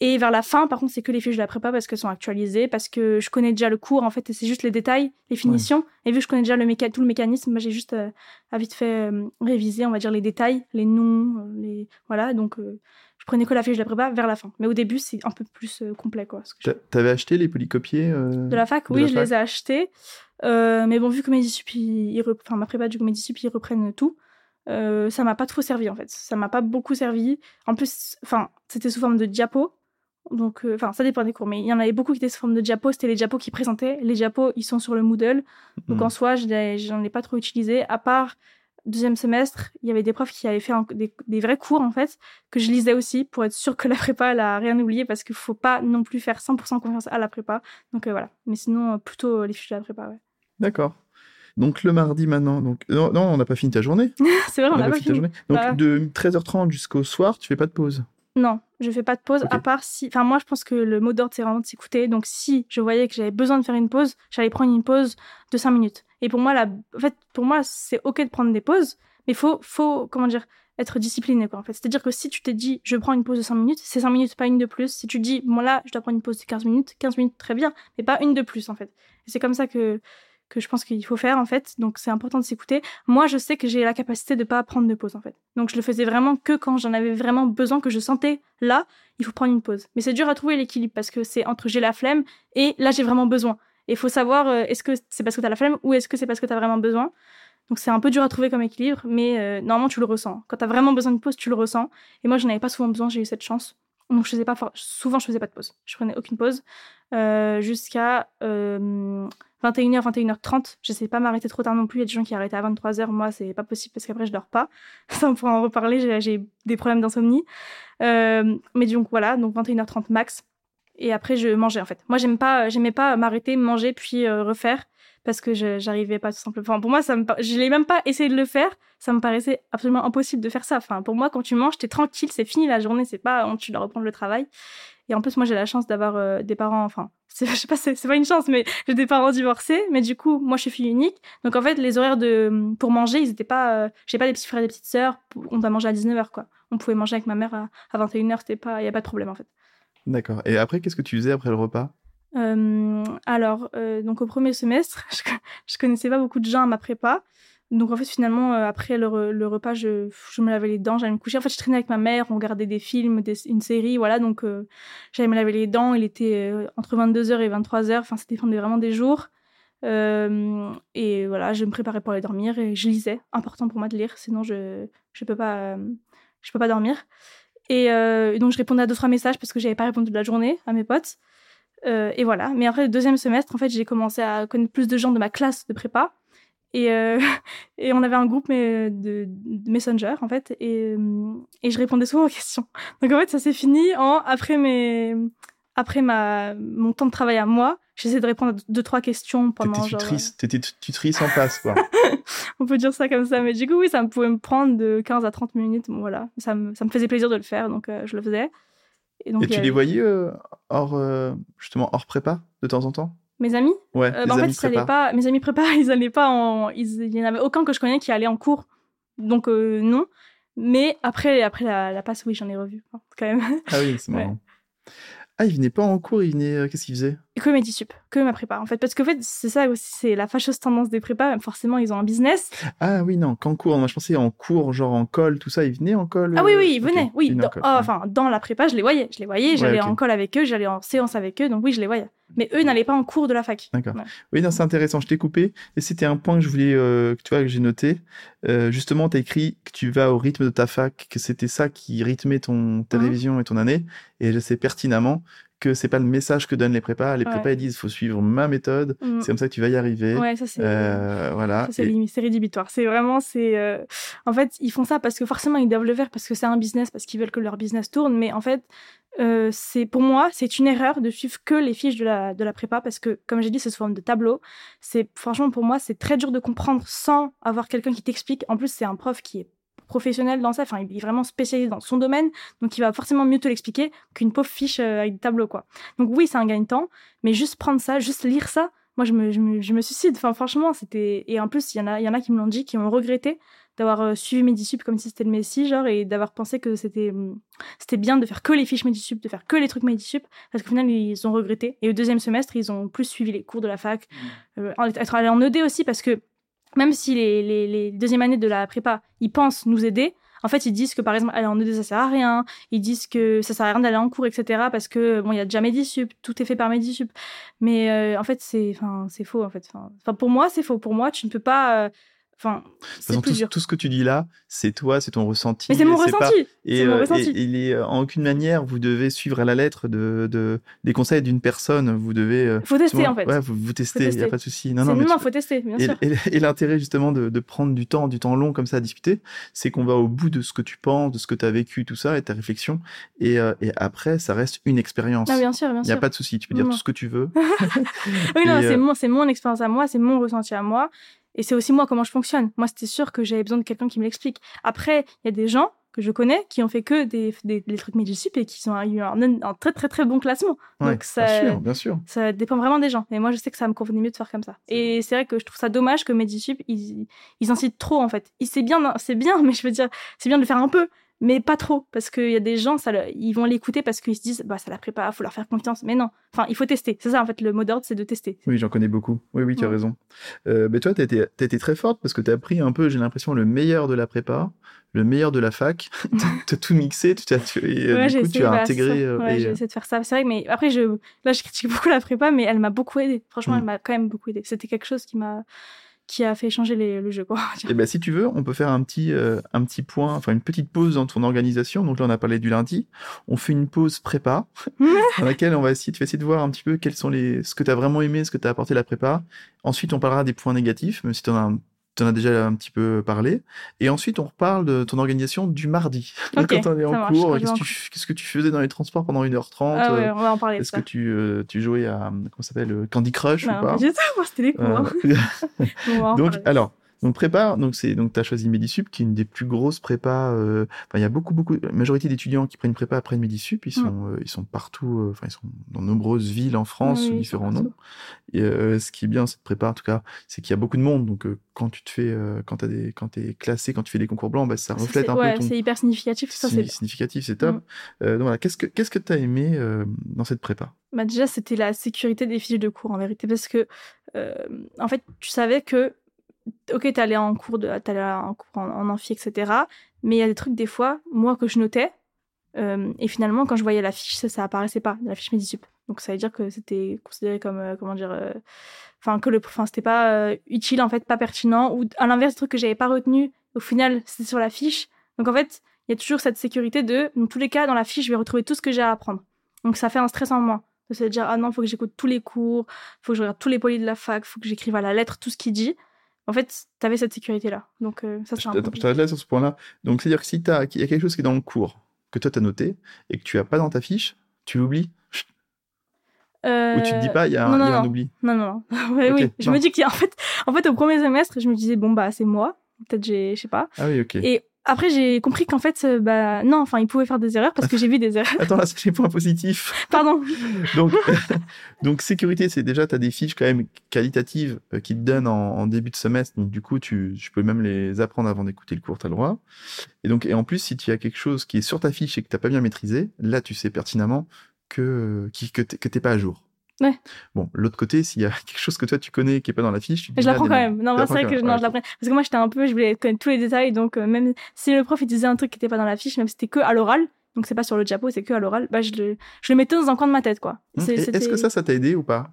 Et vers la fin, par contre, c'est que les fiches de la prépa parce qu'elles sont actualisées, parce que je connais déjà le cours, en fait, et c'est juste les détails, les finitions. Et vu que je connais déjà le tout le mécanisme, j'ai juste euh, à vite fait euh, réviser, on va dire, les détails, les noms, euh, les... Voilà, donc je prenais que la fiche de la prépa vers la fin. Mais au début, c'est un peu plus complet, quoi. Tu T'avais acheté les polycopiers De la fac, oui, je les ai achetés. mais bon, vu que mes ils, enfin, ma prépa du Medisup, ils reprennent tout. ça m'a pas trop servi en fait. Ça m'a pas beaucoup servi. En plus, enfin, c'était sous forme de diapo. Donc, euh, enfin, ça dépend des cours, mais il y en avait beaucoup qui étaient sous forme de diapos. C'était les diapos qui présentaient. Les diapos, ils sont sur le Moodle. Donc, mhm. en soi, je n'en ai pas trop utilisé. À part deuxième semestre, il y avait des profs qui avaient fait des, vrais cours, en fait, que je lisais aussi pour être sûr que la prépa, elle a rien oublié parce qu'il faut pas non plus faire 100% confiance à la prépa. Donc, euh, voilà. Mais sinon, euh, plutôt les fiches de la prépa, ouais. D'accord. Donc le mardi maintenant, donc non, on n'a pas fini ta journée. [LAUGHS] c'est vrai, on n'a pas, fini. Ta journée. Donc bah. de 13h30 jusqu'au soir, tu fais pas de pause. Non, je fais pas de pause, à part si. Enfin, moi, je pense que le mot d'ordre, c'est vraiment de s'écouter. Donc, si je voyais que j'avais besoin de faire une pause, j'allais prendre une pause de 5 minutes. Et pour moi, la... en fait, pour moi, c'est OK de prendre des pauses, mais faut, faut, comment dire, être discipliné, quoi, en fait. C'est-à-dire que si tu t'es dit, je prends une pause de 5 minutes, c'est 5 minutes, pas une de plus. Si tu dis, moi, là, je dois prendre une pause de 15 minutes, 15 minutes, très bien, mais pas une de plus, en fait. Et c'est comme ça que, que je pense qu'il faut faire en fait. Donc c'est important de s'écouter. Moi, je sais que j'ai la capacité de pas prendre de pause en fait. Donc je le faisais vraiment que quand j'en avais vraiment besoin, que je sentais là, il faut prendre une pause. Mais c'est dur à trouver l'équilibre parce que c'est entre j'ai la flemme et là j'ai vraiment besoin. Et il faut savoir euh, est-ce que c'est parce que tu as la flemme ou est-ce que c'est parce que tu as vraiment besoin. Donc c'est un peu dur à trouver comme équilibre, mais euh, normalement tu le ressens. Quand tu as vraiment besoin de pause, tu le ressens. Et moi, je n'avais pas souvent besoin, j'ai eu cette chance. Donc je faisais pas souvent je faisais pas de pause. Je prenais aucune pause euh, jusqu'à 21h 21h30. J'essaie pas m'arrêter trop tard non plus. Il y a des gens qui arrêtent à 23h. Moi, c'est pas possible parce qu'après je dors pas. [LAUGHS] Ça on pourra en reparler, j'ai des problèmes d'insomnie. Euh, mais donc voilà, donc 21h30 max. Et après je mangeais en fait. Moi, j'aime pas j'aimais pas m'arrêter, manger puis euh, refaire parce que j'arrivais pas tout simplement. Enfin, pour moi, ça me, je l'ai même pas essayé de le faire. Ça me paraissait absolument impossible de faire ça. Enfin, pour moi, quand tu manges, t'es tranquille, c'est fini la journée, c'est pas, tu dois reprendre le travail. Et en plus, moi, j'ai la chance d'avoir euh, des parents, enfin, [LAUGHS] je sais pas, c'est pas une chance, mais j'ai des parents divorcés. Mais du coup, moi, je suis fille unique. Donc, en fait, les horaires de, pour manger, ils étaient pas, euh, j'ai pas des petits frères et des petites sœurs. On doit manger à 19h, quoi. On pouvait manger avec ma mère à, à 21h, c'était pas, il y a pas de problème, en fait. D'accord. Et après, qu'est-ce que tu faisais après le repas? Alors, euh, donc au premier semestre, [LAUGHS] je, je, connaissais pas beaucoup de gens à ma prépa. Donc en fait, finalement, euh, après le, repas, je, je, me lavais les dents, j'allais me coucher. En fait, je traînais avec ma mère, on regardait des films, des, une série, voilà. Donc euh, j'allais me laver les dents. Il était entre 22h et 23h. Enfin, ça dépendait vraiment des jours. et voilà, je me préparais pour aller dormir et je lisais. Important pour moi de lire, sinon je je peux pas je peux pas dormir. Et donc je répondais à deux trois messages parce que j'avais pas répondu de la journée à mes potes. Euh, et voilà. Mais après le deuxième semestre, en fait, j'ai commencé à connaître plus de gens de ma classe de prépa. Et, euh, [LAUGHS] et on avait un groupe mais, de, de, Messenger, en fait. Et, euh, et je répondais souvent aux questions. Donc, en fait, ça s'est fini en, après mes, après ma, mon temps de travail à moi, j'essaie de répondre à deux, trois questions pendant genre... T'étais tutrice en place, quoi. [LAUGHS] On peut dire ça comme ça. Mais du coup, oui, ça pouvait me prendre de 15 à 30 minutes. Bon, voilà. Ça me, ça me faisait plaisir de le faire, donc je le faisais. Et, tu les voyais euh, hors, euh, justement, hors prépa de temps en temps? Mes amis? Ouais, euh, bah, en fait, ils pas, mes amis prépa, [LAUGHS] ils allaient pas en. Il n'y en avait aucun que je connais qui allait en cours. Donc, non. Mais après, après la, la passe, oui, j'en ai revu, quand même. Ah oui, c'est [LAUGHS] marrant. Ah, il venait pas en cours, il venait. Qu'est-ce qu'il faisait Que mes sup, que ma prépa, en fait. Parce qu'en fait, c'est ça aussi, c'est la fâcheuse tendance des prépas. Forcément, ils ont un business. Ah oui, non, qu'en cours. Moi, je pensais en cours, genre en col, tout ça. Ils venaient en col Ah oui, oui, ils venaient. Oui, oh, enfin, dans la prépa, je les voyais. Je les voyais, j'allais en col avec eux, j'allais en séance avec eux. Donc oui, je les voyais. Mais eux n'allaient pas en cours de la fac. D'accord. Oui, non, c'est intéressant. Je t'ai coupé. Et c'était un point que je voulais, euh, que tu vois, que j'ai noté. Euh, justement, tu as écrit que tu vas au rythme de ta fac, que c'était ça qui rythmait ton, ta mmh. révision et ton année. Et je sais pertinemment que c'est pas le message que donnent les prépas. Les prépas, ils disent, faut suivre ma méthode. Mm. C'est comme ça que tu vas y arriver. Ouais, ça c'est. Euh, voilà. C'est rédhibitoire. C'est vraiment, c'est. Euh, en fait, ils font ça parce que forcément, ils doivent le faire parce que c'est un business, parce qu'ils veulent que leur business tourne. Mais en fait, euh, c'est pour moi, c'est une erreur de suivre que les fiches de la, de la prépa parce que, comme j'ai dit, c'est sous forme de tableau. C'est franchement pour moi, c'est très dur de comprendre sans avoir quelqu'un qui t'explique. En plus, c'est un prof qui est professionnel dans ça. Enfin, il est vraiment spécialisé dans son domaine, donc il va forcément mieux te l'expliquer qu'une pauvre fiche euh, avec des tableaux, quoi. Donc oui, c'est un gain de temps, mais juste prendre ça, juste lire ça, moi, je me, je me, je me suicide. Enfin, franchement, c'était. Et en plus, il y en a, il y en a qui me l'ont dit, qui ont regretté d'avoir euh, suivi Medisup comme si c'était le Messi, genre, et d'avoir pensé que c'était, hum, c'était bien de faire que les fiches Medisup, de faire que les trucs Medisup, parce qu'au final, ils ont regretté. Et au deuxième semestre, ils ont plus suivi les cours de la fac, mmh. euh, être allés en ED aussi, parce que même si les, les, les deuxièmes années de la prépa, ils pensent nous aider, en fait, ils disent que par exemple, aller en ED, ça sert à rien. Ils disent que ça sert à rien d'aller en cours, etc. Parce que bon, il y a déjà Medisup, tout est fait par Medisup. Mais euh, en fait, c'est, enfin, c'est faux en fait. Enfin, pour moi, c'est faux. Pour moi, tu ne peux pas. Euh, Enfin, c'est tout, tout, ce que tu dis là, c'est toi, c'est ton ressenti. Mais c'est mon ressenti. Et, mon euh, ressenti. il est euh, en aucune manière, vous devez suivre à la lettre de, de des conseils d'une personne. Vous devez. Euh, faut tester en fait. Ouais, vous, vous testez. Il n'y a pas de souci. Non, non, non, faut tester, bien et, sûr. Et, l'intérêt justement de, de, prendre du temps, du temps long comme ça à discuter, c'est qu'on va au bout de ce que tu penses, de ce que tu as vécu, tout ça, et ta réflexion. Et, et après, ça reste une expérience. Ah, bien sûr, bien sûr. Il n'y a pas de souci. Tu peux dire tout ce que tu veux. [LAUGHS] oui, non, c'est mon, c'est mon expérience à moi, c'est mon ressenti à moi. Et c'est aussi moi comment je fonctionne. Moi, c'était sûr que j'avais besoin de quelqu'un qui me l'explique. Après, il y a des gens que je connais qui ont fait que des, des, trucs Medisup et qui ont eu un, un, très très très bon classement. Donc ça, bien sûr, bien sûr. ça dépend vraiment des gens. Et moi, je sais que ça me convenait mieux de faire comme ça. Et c'est vrai que je trouve ça dommage que Medisup, ils, ils incitent trop en fait. C'est bien, c'est bien, [LAUGHS] mais je veux dire, c'est bien de le faire un peu. Mais pas trop parce qu'il y a des gens ça ils vont l'écouter parce qu'ils se disent bah ça la prépare faut leur faire confiance mais non enfin il faut tester c'est ça en fait le mot d'ordre c'est de tester Oui, j'en connais beaucoup. Oui, oui, tu as Ouais. raison. Euh, mais toi, tu as été, t'as été très forte parce que tu as appris un peu, j'ai l'impression, le meilleur de la prépa, le meilleur de la fac. [LAUGHS] tu as tout mixé, tu, t'as- euh, Ouais, du j'ai coup, essayé, tu as bah, intégré. ça. euh, Ouais, et, j'ai essayé de faire ça. C'est vrai, mais après, je, là, je critique beaucoup la prépa, mais elle m'a beaucoup aidé. Franchement, Mm. elle m'a quand même beaucoup aidé. C'était quelque chose qui m'a, qui a fait changer les- le jeu, quoi. [LAUGHS] Eh ben, si tu veux, on peut faire un petit, euh, un petit point, enfin une petite pause dans ton organisation. Donc là, on a parlé du lundi. On fait une pause prépa, [LAUGHS] dans laquelle on va essayer, tu vas essayer de voir un petit peu quels sont les, ce que tu as vraiment aimé, ce que tu as apporté à la prépa. Ensuite, on parlera des points négatifs, même si tu en as, un- t'en as déjà un petit peu parlé. Et ensuite, on reparle de ton organisation du mardi. [LAUGHS] Ok, Quand on est en marche, cours, qu'est-ce que en tu- qu'est-ce que tu faisais dans les transports pendant 1h30 Ah ouais, euh, on va en parler de Est-ce ça. que tu, euh, tu jouais à, comment s'appelle, euh, Candy Crush Non, ou pas? Moi, C'était les cours. hein. [LAUGHS] Euh, en donc, alors, donc prépa, donc c'est donc t'as choisi Medisup, qui est une des plus grosses prépas. euh, Enfin, il y a beaucoup, beaucoup, la majorité d'étudiants qui prennent prépa après Medisup. Ils sont, euh, ils sont partout. euh, Enfin, ils sont dans nombreuses villes en France, Oui, sous différents noms. Et euh, ce qui est bien cette prépa, en tout cas, c'est qu'il y a beaucoup de monde. Donc, euh, quand tu te fais, euh, quand t'as des, quand t'es classé, quand tu fais des concours blancs, bah, ça reflète un ouais, peu ton. c'est hyper significatif. Ça, c'est signi- significatif, c'est top. Mm. Euh, donc voilà, qu'est-ce que qu'est-ce que t'as aimé euh, dans cette prépa? Bah déjà, c'était la sécurité des fiches de cours, en vérité, parce que, euh, en fait, tu savais que, ok, t'allais en cours, de, t'allais en cours en, amphi, etc., mais il y a des trucs, des fois, moi, que je notais, euh, et finalement, quand je voyais la fiche, ça, ça apparaissait pas, la fiche Medisup. Donc, ça veut dire que c'était considéré comme, euh, comment dire, euh, enfin, que le, enfin, c'était pas utile, en fait, pas pertinent, ou à l'inverse, des trucs que j'avais pas retenu, au final, c'était sur la fiche. Donc, en fait, il y a toujours cette sécurité de, dans tous les cas, dans la fiche, je vais retrouver tout ce que j'ai à apprendre. Donc, ça fait un stress en moins de se dire ah non faut que j'écoute tous les cours faut que je regarde tous les polis de la fac faut que j'écrive à la lettre tout ce qu'il dit en fait t'avais cette sécurité là donc euh, ça c'est Je un je t'arrête là sur ce point-là. Donc, c'est-à-dire que si t'as, qu'il y a quelque chose qui est dans le cours, que toi t'as noté, et que tu as pas dans ta fiche, tu l'oublies. Euh, Ou tu te dis pas, il y a, un- non, il y a non, un non. oubli. non non non [LAUGHS] Ouais, oui je me dis qu'en fait en fait au premier semestre je me disais bon bah c'est moi peut-être j'ai je sais pas Ah oui, ok. et après j'ai compris qu'en fait euh, bah non enfin il pouvait faire des erreurs parce que j'ai vu des erreurs [LAUGHS] Attends, là, c'est les points positifs. pardon [LAUGHS] Donc, [LAUGHS] donc sécurité, c'est déjà, tu as des fiches quand même qualitatives euh, qui te donnent en, en début de semestre. Donc, du coup, tu, tu peux même les apprendre avant d'écouter le cours, tu as le droit. Et donc, et en plus, si tu as quelque chose qui est sur ta fiche et que tu pas bien maîtrisé, là, tu sais pertinemment que, qui, que tu n'es pas à jour. Ouais. Bon, l'autre côté, s'il y a [LAUGHS] quelque chose que toi tu connais qui est pas dans la fiche, tu te dis, je l'apprends ah, quand même. Non, c'est vrai que quand non, je l'apprends. Parce que moi, j'étais un peu, je voulais connaître tous les détails. Donc, euh, même si le prof, il disait un truc qui n'était pas dans la fiche, même si c'était que à l'oral, donc c'est pas sur le diapo, c'est que à l'oral, bah, je le, je le mettais dans un coin de ma tête, quoi. Est-ce que ça, ça t'a aidé ou pas?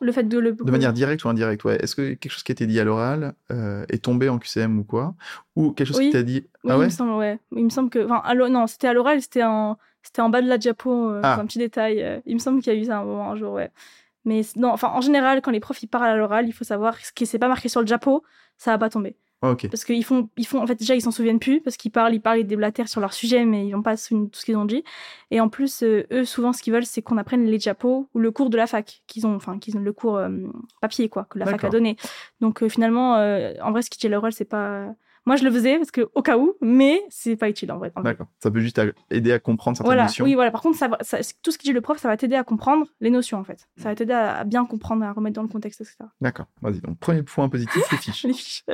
Le fait de le. De manière directe ou indirecte, ouais. Est-ce que quelque chose qui a été dit à l'oral euh, est tombé en QCM ou quoi? Ou quelque chose Oui. qui t'a dit Oui, Ah il ouais? me semble, ouais. Il me semble que. Enfin, non, c'était à l'oral, c'était en, c'était en bas de la diapo, euh, Ah. un petit détail. euh, il me semble qu'il y a eu ça un moment, un jour, ouais. Mais non, enfin, en général, quand les profs ils parlent à l'oral, il faut savoir ce qui s'est pas marqué sur le diapo, ça va pas tomber. Ah, Ok. Parce qu'ils font, ils font, en fait, déjà, ils s'en souviennent plus, parce qu'ils parlent, ils parlent, ils déblatèrent sur leur sujet, mais ils vont pas tout ce qu'ils ont dit. Et en plus, euh, eux, souvent, ce qu'ils veulent, c'est qu'on apprenne les diapos ou le cours de la fac, qu'ils ont, enfin, qu'ils ont le cours euh, papier, quoi, que la fac a donné. Donc, euh, finalement, en vrai, ce qui à l'oral, c'est pas. Moi, je le faisais, parce que, au cas où, mais c'est pas utile, en vrai. D'accord. Ça peut juste aider à comprendre certaines Voilà, notions. oui, voilà. Par contre, ça, va- ça- tout ce qui dit le prof, ça va t'aider à comprendre les notions, en fait. Ça va t'aider à, à bien comprendre, à remettre dans le contexte, etc. D'accord. Vas-y. Donc, premier point positif, les fiches. [LAUGHS] les fiches.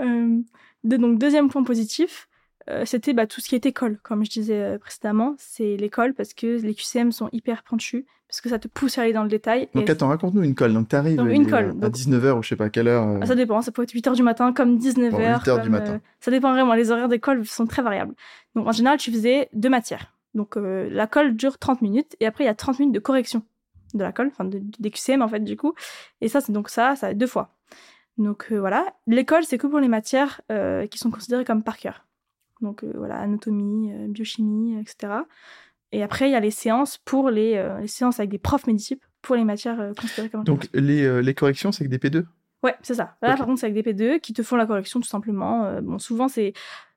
Euh, de- donc, deuxième point positif, euh, c'était bah, tout ce qui est école, comme je disais euh, précédemment. C'est l'école parce que les QCM sont hyper pointus, parce que ça te pousse à aller dans le détail. Donc, et- attends, raconte-nous une colle. Donc, t'arrives une est colle. à Donc- 19h ou je sais pas à quelle heure. euh, Ah, ça dépend, ça peut être 8h du matin comme 19h. Bon, 8 heures du comme, matin. euh, ça dépend vraiment, les horaires d'école sont très variables. Donc en général, tu faisais deux matières. Donc euh, la colle dure 30 minutes et après il y a 30 minutes de correction de la colle, enfin de, des QCM en fait du coup. Et ça, c'est donc ça, ça deux fois. Donc euh, voilà, l'école c'est que pour les matières euh, qui sont considérées comme par cœur. Donc euh, voilà, anatomie, euh, biochimie, etc. Et après il y a les séances pour les, euh, les séances avec des profs médicipes pour les matières considérées comme Donc, les, les corrections, c'est que des P2 Ouais, c'est ça. Là, par contre, c'est avec des P2 qui te font la correction tout simplement. Euh, bon, souvent, c'est.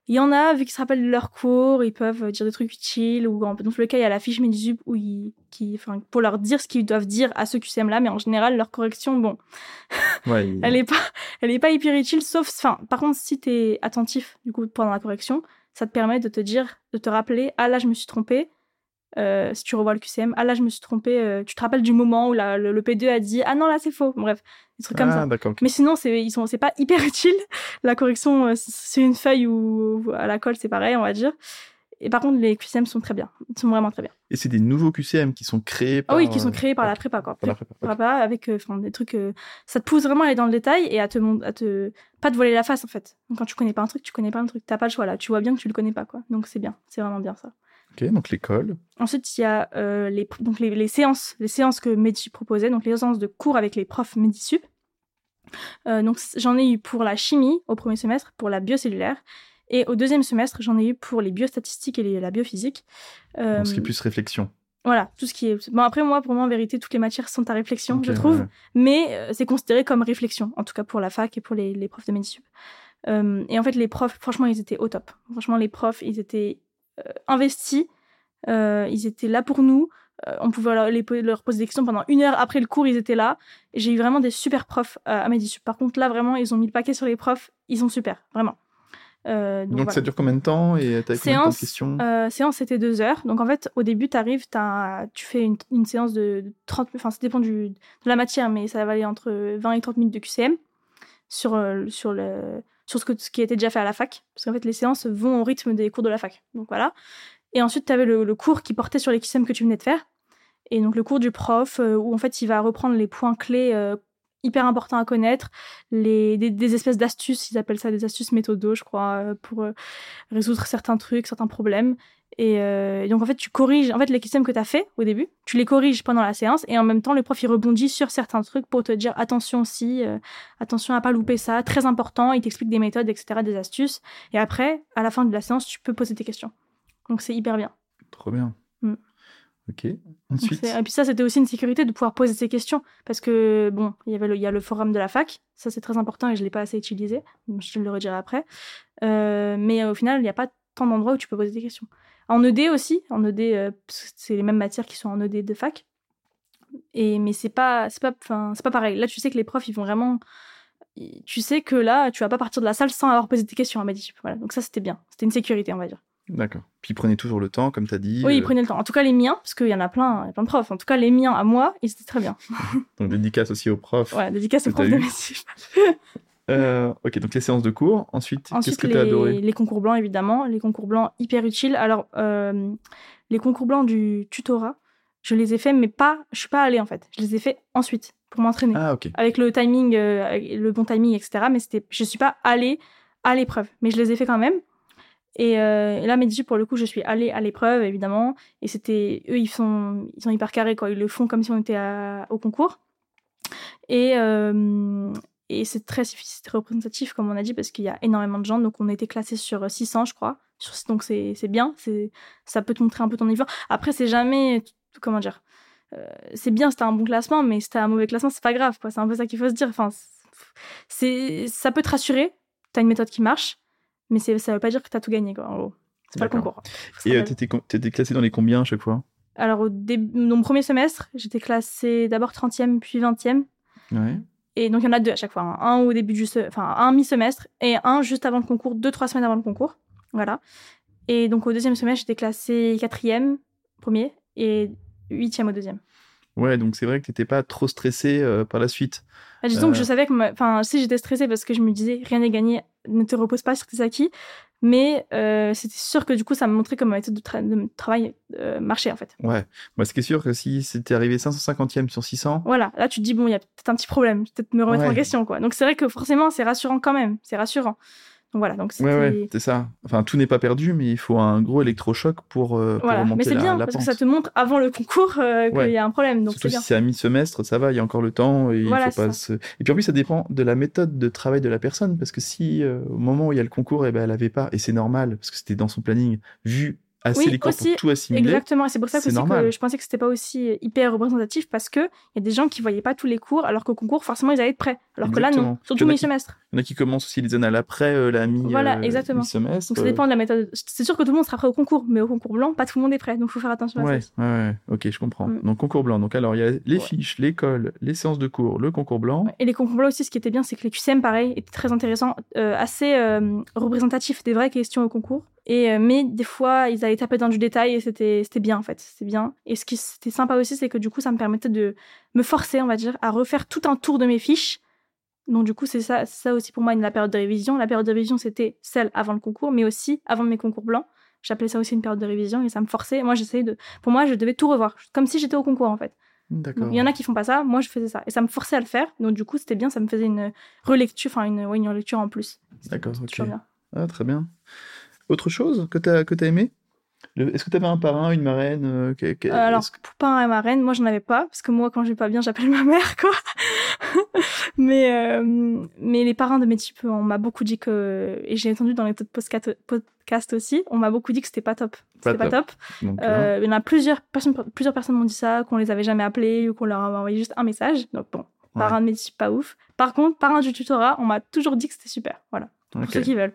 Il y en a, vu qu'ils se rappellent de leur cours, ils peuvent euh, dire des trucs utiles, ou en- dans les cas, il y a la fiche Medisup où ils, qui, enfin, pour leur dire ce qu'ils doivent dire à ce QCM-là, mais en général, leur correction, bon, [LAUGHS] Ouais. elle est pas, elle est pas hyper utile, sauf, enfin, par contre, si t'es attentif, du coup, pendant la correction, ça te permet de te dire, de te rappeler, ah là, je me suis trompée, euh, si tu revois le QCM, ah là, je me suis trompée, euh, tu te rappelles du moment où la- le, le P2 a dit, ah non, là, c'est faux. Bref, des trucs comme ah, ça. Mais sinon, c'est ils sont c'est pas hyper [LAUGHS] utile. La correction, euh, c'est une feuille ou à la colle, c'est pareil, on va dire. Et par contre, les QCM sont très bien, ils sont vraiment très bien. Et c'est des nouveaux QCM qui sont créés Ah par. oui, qui sont créés par la prépa, quoi. par la prépa. Prépa avec euh, des trucs. euh, ça te pousse vraiment à aller dans le détail et à te, à te pas te voiler la face en fait. Donc, quand tu connais pas un truc, tu connais pas un truc. T'as pas le choix là. Tu vois bien que tu le connais pas, quoi. Donc c'est bien, c'est vraiment bien ça. Ok, donc l'école. Ensuite, il y a euh, les, donc les, les séances, les séances que Medi proposait, donc les séances de cours avec les profs Medisup. Euh, donc j'en ai eu pour la chimie au premier semestre, pour la biocellulaire, et au deuxième semestre j'en ai eu pour les biostatistiques et les- la biophysique. Euh, Donc, ce qui est plus réflexion. Voilà, tout ce qui est. Bon après moi, pour moi en vérité, toutes les matières sont à réflexion, je trouve, ouais. mais c'est considéré comme réflexion, en tout cas pour la fac et pour les, les profs de Medisup. Et en fait, les profs, franchement, ils étaient au top. Franchement, les profs, ils étaient investis, euh, ils étaient là pour nous. Euh, on pouvait leur, les po- leur poser des questions pendant une heure après le cours, ils étaient là. J'ai eu vraiment des super profs euh, à Medisup. Par contre, là, vraiment, ils ont mis le paquet sur les profs. Ils sont super, vraiment. Euh, Donc, voilà. ça dure combien de temps et t'as combien de temps de Séance, questions? Euh, séance, c'était deux heures. Donc, en fait, au début, t'arrives, t'as- tu fais une, une séance de de 30 Enfin, ça dépend du, de la matière, mais ça va aller entre 20 et 30 minutes de QCM sur, euh, sur, le, sur ce, que, qui été déjà fait à la fac. Parce qu'en fait, les séances vont au rythme des cours de la fac. Donc, voilà. Et ensuite, tu avais le, cours qui portait sur les QCM que tu venais de faire. Et donc, le cours du prof, euh, où en fait, il va reprendre les points clés euh, hyper importants à connaître, les, des, des espèces d'astuces, ils appellent ça des astuces méthodo, je crois, euh, pour résoudre certains trucs, certains problèmes. Et, euh, et donc, en fait, tu corriges, en fait, les QCM que tu as fait au début, tu les corriges pendant la séance, et en même temps, le prof, il rebondit sur certains trucs pour te dire attention si, euh, attention à pas louper ça, très important, il t'explique des méthodes, etc., des astuces. Et après, à la fin de la séance, tu peux poser tes questions. Donc, c'est hyper bien. Trop bien. Mm. Ok. Ensuite. Et puis ça, c'était aussi une sécurité de pouvoir poser ces questions. Parce que, bon, il y avait le, il y a le forum de la fac. Ça, c'est très important et je ne l'ai pas assez utilisé. Je te le redirai après. Euh, mais au final, il n'y a pas tant d'endroits où tu peux poser tes questions. En ED aussi. En ED, euh, c'est les mêmes matières qui sont en ED de fac. Et, mais c'est pas, c'est pas, enfin, c'est pas pareil. Là, tu sais que les profs, ils vont vraiment. Tu sais que là, tu vas pas partir de la salle sans avoir posé tes questions à Medisup. Voilà. Donc ça, c'était bien. C'était une sécurité, on va dire. D'accord. Puis prenez toujours le temps, comme tu as dit. Oui, ils euh, prenaient le temps. En tout cas, les miens, parce qu'il y en a plein, il y a plein de profs. En tout cas, les miens à moi, ils étaient très bien. [LAUGHS] Donc, dédicace aussi aux profs. Ouais, dédicace aux profs de eu. [LAUGHS] Euh, ok, donc les séances de cours. Ensuite, qu'est-ce que tu as adoré? les concours blancs, évidemment. Les concours blancs hyper utiles. Alors, euh, les concours blancs du tutorat, je les ai faits, mais pas, je suis pas allée en fait. Je les ai faits ensuite pour m'entraîner. Ah, ok. Avec le timing, euh, le bon timing, etc. Mais c'était, je suis pas allée à l'épreuve. Mais je les ai fait quand même. Et, et là, Medisup, pour le coup, je suis allée à l'épreuve, évidemment. Et c'était, eux, ils sont, ils sont hyper carrés, quoi. Ils le font comme si on était à- au concours. Et, euh, et c'est très, représentatif, comme on a dit, parce qu'il y a énormément de gens. Donc, on a été classé sur 600, je crois. Sur- donc, c'est bien. Ça peut te montrer un peu ton niveau. Après, c'est jamais. Comment dire euh, C'est bien, c'était un bon classement, mais si t'as un mauvais classement, c'est pas grave. C'est un peu ça qu'il faut se dire. Enfin, ça peut te rassurer. T'as une méthode qui marche, mais ça veut pas dire que t'as tout gagné, quoi, en gros. C'est pas le concours. Et euh, t'étais, t'étais classé dans les combien à chaque fois? Alors, au début, dans mon premier semestre, j'étais classée d'abord 30e, puis 20e. Ouais. Et donc, il y en a deux à chaque fois. hein. Un au début du... Enfin, un mi-semestre et un juste avant le concours, deux, trois semaines avant le concours. Voilà. Et donc, au deuxième semestre, j'étais classée quatrième, premier, et huitième au deuxième. Ouais, donc c'est vrai que t'étais pas trop stressé euh, par la suite. Bah, disons que Euh. je savais que... Enfin, si j'étais stressée parce que je me disais, rien n'est gagné, ne te repose pas sur tes acquis. Mais euh, c'était sûr que du coup, ça me montrait que ma méthode de, tra- de travail euh, marchait, en fait. Ouais. Moi, ce qui est sûr que si c'était arrivé 550e sur 600, Voilà, là tu te dis bon, il y a peut-être un petit problème, je vais peut-être me remettre Ouais. en question quoi. Donc c'est vrai que forcément c'est rassurant quand même, c'est rassurant. Voilà, donc c'était ouais, ouais, c'est ça. Enfin, tout n'est pas perdu, mais il faut un gros électrochoc pour, euh, pour voilà, mais remonter c'est la, bien la parce pente. que ça te montre avant le concours euh, qu'il Ouais. y a un problème, donc Surtout c'est bien. si c'est à mi-semestre, ça va, il y a encore le temps et Voilà, il faut pas se... Et puis en plus, ça dépend de la méthode de travail de la personne, parce que si euh, au moment où il y a le concours, eh ben, elle avait pas, et c'est normal, parce que c'était dans son planning, vu assez Oui, aussi, pour tout assimiler. Exactement, c'est pour ça que, je pensais que c'était pas aussi hyper représentatif parce que il y a des gens qui voyaient pas tous les cours alors qu'au concours forcément ils allaient être prêts. Alors que là non, Il surtout mi-semestre. Il y en a qui commencent aussi les annales après euh, la mi, Voilà, euh, exactement. mi-semestre. Donc ça dépend de la méthode. C'est sûr que tout le monde sera prêt au concours, mais au concours blanc, pas tout le monde est prêt, donc faut faire attention à Ouais, ça. ouais, ouais, ok, je comprends. Mm. Donc concours blanc. Donc alors il y a les Ouais. fiches, l'école, les séances de cours, le concours blanc. Et les concours blancs aussi, ce qui était bien, c'est que les QCM, pareil, étaient très intéressants, euh, assez euh, représentatifs des vraies questions au concours. Et, euh, mais des fois, ils allaient taper dans du détail et c'était c'était bien en fait. C'était bien. Et ce qui était sympa aussi, c'est que du coup, ça me permettait de me forcer, on va dire, à refaire tout un tour de mes fiches. Donc du coup, c'est ça, ça aussi pour moi une, la période de révision. La période de révision, c'était celle avant le concours, mais aussi avant mes concours blancs. J'appelais ça aussi une période de révision et ça me forçait. Moi, j'essayais de. Pour moi, je devais tout revoir, comme si j'étais au concours en fait. Il y en a qui font pas ça, moi je faisais ça. Et ça me forçait à le faire. Donc du coup, c'était bien, ça me faisait une relecture, enfin une, ouais, une relecture en plus. D'accord, ok. bien. Ah, très bien. Autre chose que tu as, que as aimé? Est-ce que tu avais un parrain, une marraine euh, que- que- Euh, alors, pour pas et marraine, moi j'en avais pas, parce que moi quand je vais pas bien, j'appelle ma mère, quoi. [LAUGHS] mais, euh, mais les parrains de mes types, on m'a beaucoup dit que, et j'ai entendu dans les autres podcasts aussi, on m'a beaucoup dit que c'était pas top. C'était pas top. hein, Euh, il y en a plusieurs personnes, plusieurs personnes m'ont dit ça, qu'on les avait jamais appelés ou qu'on leur avait envoyé juste un message. Donc bon, Ouais. parrain de mes types, pas ouf. Par contre, parrain du tutorat, on m'a toujours dit que c'était super. Voilà. Pour ceux qui veulent.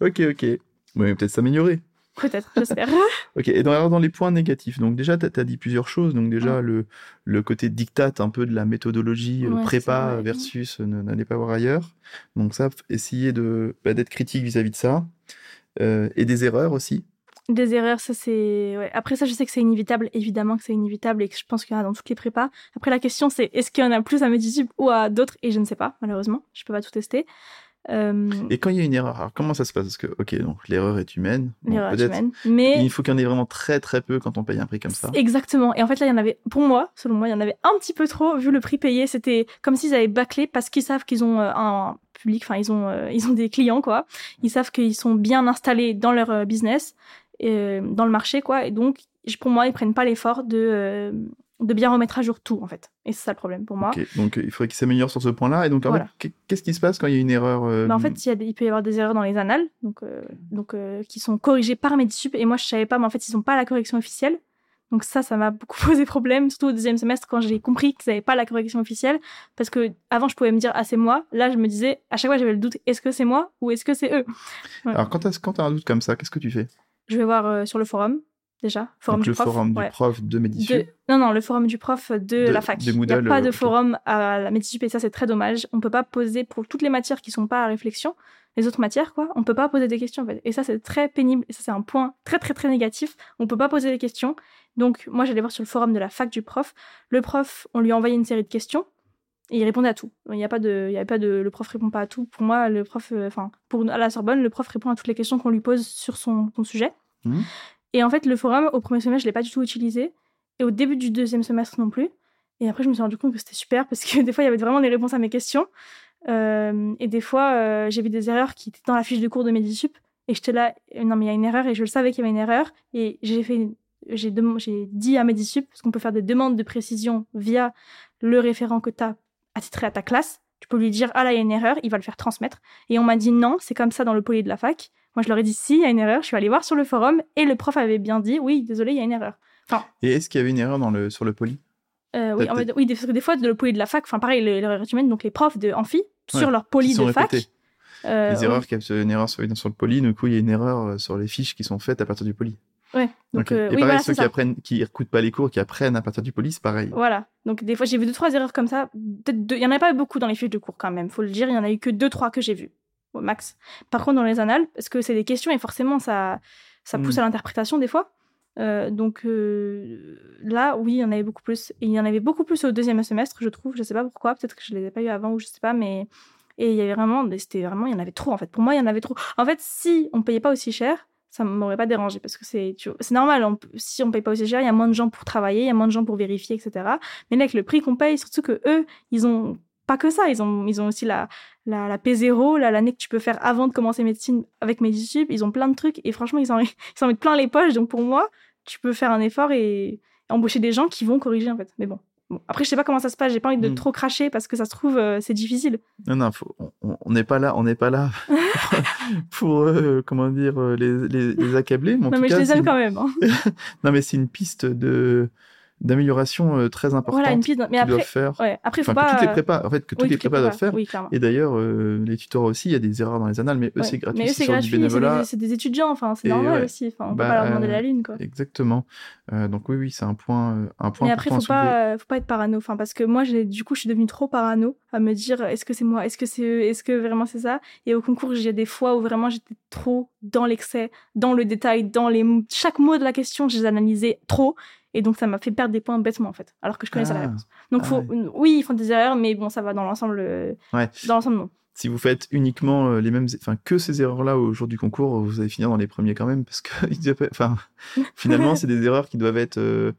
ok, ok. Oui, peut-être s'améliorer. Peut-être, j'espère. [LAUGHS] Ok, et dans, alors dans les points négatifs, donc déjà, tu as, dit plusieurs choses. Donc déjà, le, le côté dictat un peu de la méthodologie Ouais, prépa versus euh, ne- n'allez pas voir ailleurs. Donc ça, essayer bah, d'être critique vis-à-vis de ça. Euh, et des erreurs aussi. Des erreurs, ça c'est. Ouais. Après, ça, je sais que c'est inévitable, évidemment que c'est inévitable et que je pense qu'il y en a dans toutes les prépas. Après, la question c'est est-ce qu'il y en a plus à Medisub ou à d'autres Et je ne sais pas, malheureusement. Je peux pas tout tester. Euh, Et quand il y a une erreur, alors comment ça se passe? Parce que, ok, donc l'erreur est humaine. Bon, l'erreur est humaine. Mais. Il faut qu'il y en ait vraiment très très peu quand on paye un prix comme ça. Exactement. Et en fait, là, il y en avait, pour moi, selon moi, il y en avait un petit peu trop, vu le prix payé. C'était comme s'ils avaient bâclé parce qu'ils savent qu'ils ont euh, un public, enfin, ils ont, euh, ils ont des clients, quoi. Ils savent qu'ils sont bien installés dans leur business, dans le marché, quoi. Et donc, pour moi, ils prennent pas l'effort de, euh, de bien remettre à jour tout, en fait. Et c'est ça le problème pour moi. Donc euh, il faudrait qu'il s'améliore sur ce point-là. Et donc, en Voilà. qu'est-ce qui se passe quand il y a une erreur euh, Bah, en fait, il, y a des- il peut y avoir des erreurs dans les annales, donc, euh, donc euh, qui sont corrigées par Medisup. Et moi, je savais pas, mais en fait, ils n'ont pas la correction officielle. Donc ça, ça m'a beaucoup [LAUGHS] posé problème, surtout au deuxième semestre quand j'ai compris qu'ils n'avaient pas la correction officielle. Parce que avant, je pouvais me dire, ah, c'est moi. Là, je me disais, à chaque fois, j'avais le doute, est-ce que c'est moi ou est-ce que c'est eux? Alors, quand tu as, un doute comme ça, qu'est-ce que tu fais? Je vais voir sur le forum, déjà. Forum Donc, du le prof. forum ouais. du prof de Medisup. De- Non, non, le forum du prof de, De- la fac. de Il n'y a pas de euh, forum à la Medisup et ça, c'est très dommage. On peut pas poser pour toutes les matières qui sont pas à réflexion, les autres matières, quoi. On peut pas poser des questions, en fait. Et ça, c'est très pénible. Et ça, c'est un point très, très, très négatif. On peut pas poser des questions. Donc, moi, j'allais voir sur le forum de la fac du prof. Le prof, on lui a envoyé une série de questions. Et il répondait à tout. Il n'y a pas de, il y avait pas de, le prof répond pas à tout. Pour moi, le prof, euh, enfin, pour à la Sorbonne, le prof répond à toutes les questions qu'on lui pose sur son, son sujet. Mhm. Et en fait, le forum, au premier semestre, je l'ai pas du tout utilisé. Et au début du deuxième semestre non plus. Et après, je me suis rendu compte que c'était super parce que [LAUGHS] des fois, il y avait vraiment des réponses à mes questions. Euh, et des fois, euh, j'ai vu des erreurs qui étaient dans la fiche de cours de Medisup. Et j'étais là, euh, non, mais il y a une erreur. Et je le savais qu'il y avait une erreur. Et j'ai fait, j'ai dit à Medisup, parce qu'on peut faire des demandes de précision via le référent que tu as attitré à ta classe. Tu peux lui dire, ah là, il y a une erreur, il va le faire transmettre. Et on m'a dit, non, c'est comme ça dans le poly de la fac. Moi, je leur ai dit, si, il y a une erreur. Je suis allée voir sur le forum et le prof avait bien dit, oui, désolé, il y a une erreur. Et est-ce qu'il y avait une erreur dans le, sur le poly? Euh, oui, en fait, oui, des, fois, de le poly de la fac, enfin pareil, le- l'erreur est humaine, donc les profs de amphi, Ouais, sur leur poly de fac. répétés. euh, Les erreurs, a une erreur sur, sur le poly, du coup, il y a une erreur sur les fiches qui sont faites à partir du poly. Ouais, donc euh, Et oui, pareil, voilà, ceux qui ça. apprennent, qui écoutent pas les cours, qui apprennent à partir du poly, c'est pareil. Voilà. Donc des fois, j'ai vu deux trois erreurs comme ça. Peut-être Il y en a pas eu beaucoup dans les fiches de cours quand même. Faut le dire, il y en a eu que deux trois que j'ai vues au max. Par contre, dans les annales, parce que c'est des questions et forcément ça ça pousse Mm. à l'interprétation des fois. Euh, donc euh, là, oui, il y en avait beaucoup plus. Et il y en avait beaucoup plus au deuxième semestre, je trouve. Je sais pas pourquoi. Peut-être que je les ai pas eu avant ou je sais pas, mais et il y avait vraiment, c'était vraiment, il y en avait trop en fait. Pour moi, il y en avait trop. En fait, si on payait pas aussi cher, ça m'aurait pas dérangé parce que c'est, c'est normal. si on paye pas aussi cher, il y a moins de gens pour travailler, il y a moins de gens pour vérifier, etc. Mais là, avec le prix qu'on paye, surtout que eux, ils ont pas que ça, ils ont, ils ont aussi la, la, la P0, là, l'année que tu peux faire avant de commencer médecine avec Medisup, ils ont plein de trucs et franchement, ils en, [LAUGHS] ils s'en mettent plein les poches. Donc pour moi, tu peux faire un effort et embaucher des gens qui vont corriger en fait. Mais bon. Bon. Après, je sais pas comment ça se passe, j'ai pas envie de Mm. trop cracher parce que ça se trouve, euh, c'est difficile. Non, non, faut- on- n'est pas là, on n'est pas là [LAUGHS] pour, euh, comment dire, euh, les, les, les accabler. Mais en non, tout mais cas, je les aime une- quand même. hein. [LAUGHS] Non, mais c'est une piste de, d'amélioration euh, très importantes Voilà, une piste. Mais après, doivent faire. ouais, après, faut Enfin, pas. que toutes les euh, prépas, en fait, que toutes oui, les prépas doivent faire. Oui. Et d'ailleurs, euh, les tutorat aussi, il y a des erreurs dans les annales, mais eux, Ouais. c'est gratuit, Mais eux, c'est gratuit, c'est des, étudiants, enfin, c'est normal ouais. aussi. Enfin, on Bah, peut pas leur demander euh, la lune, quoi. Exactement. Euh, donc oui, oui, c'est un point, euh, un point Mais après, important faut pas, euh, faut pas être parano. Enfin, parce que moi, du coup, je suis devenue trop parano à me dire, est-ce que c'est moi, est-ce que c'est est-ce que vraiment c'est ça? Et au concours, j'ai des fois où vraiment j'étais trop dans l'excès, dans le détail, dans les chaque mot de la question, je les analysais trop, et donc ça m'a fait perdre des points bêtement en fait, alors que je connaissais la Ah. réponse. Donc Ah faut, oui, ils font des erreurs, mais bon, ça va dans l'ensemble. euh, Ouais. Dans l'ensemble, non. Si vous faites uniquement euh, les mêmes, enfin que ces erreurs-là au jour du concours, vous allez finir dans les premiers quand même, parce que [LAUGHS] enfin, [LAUGHS] finalement, c'est des erreurs qui doivent être euh,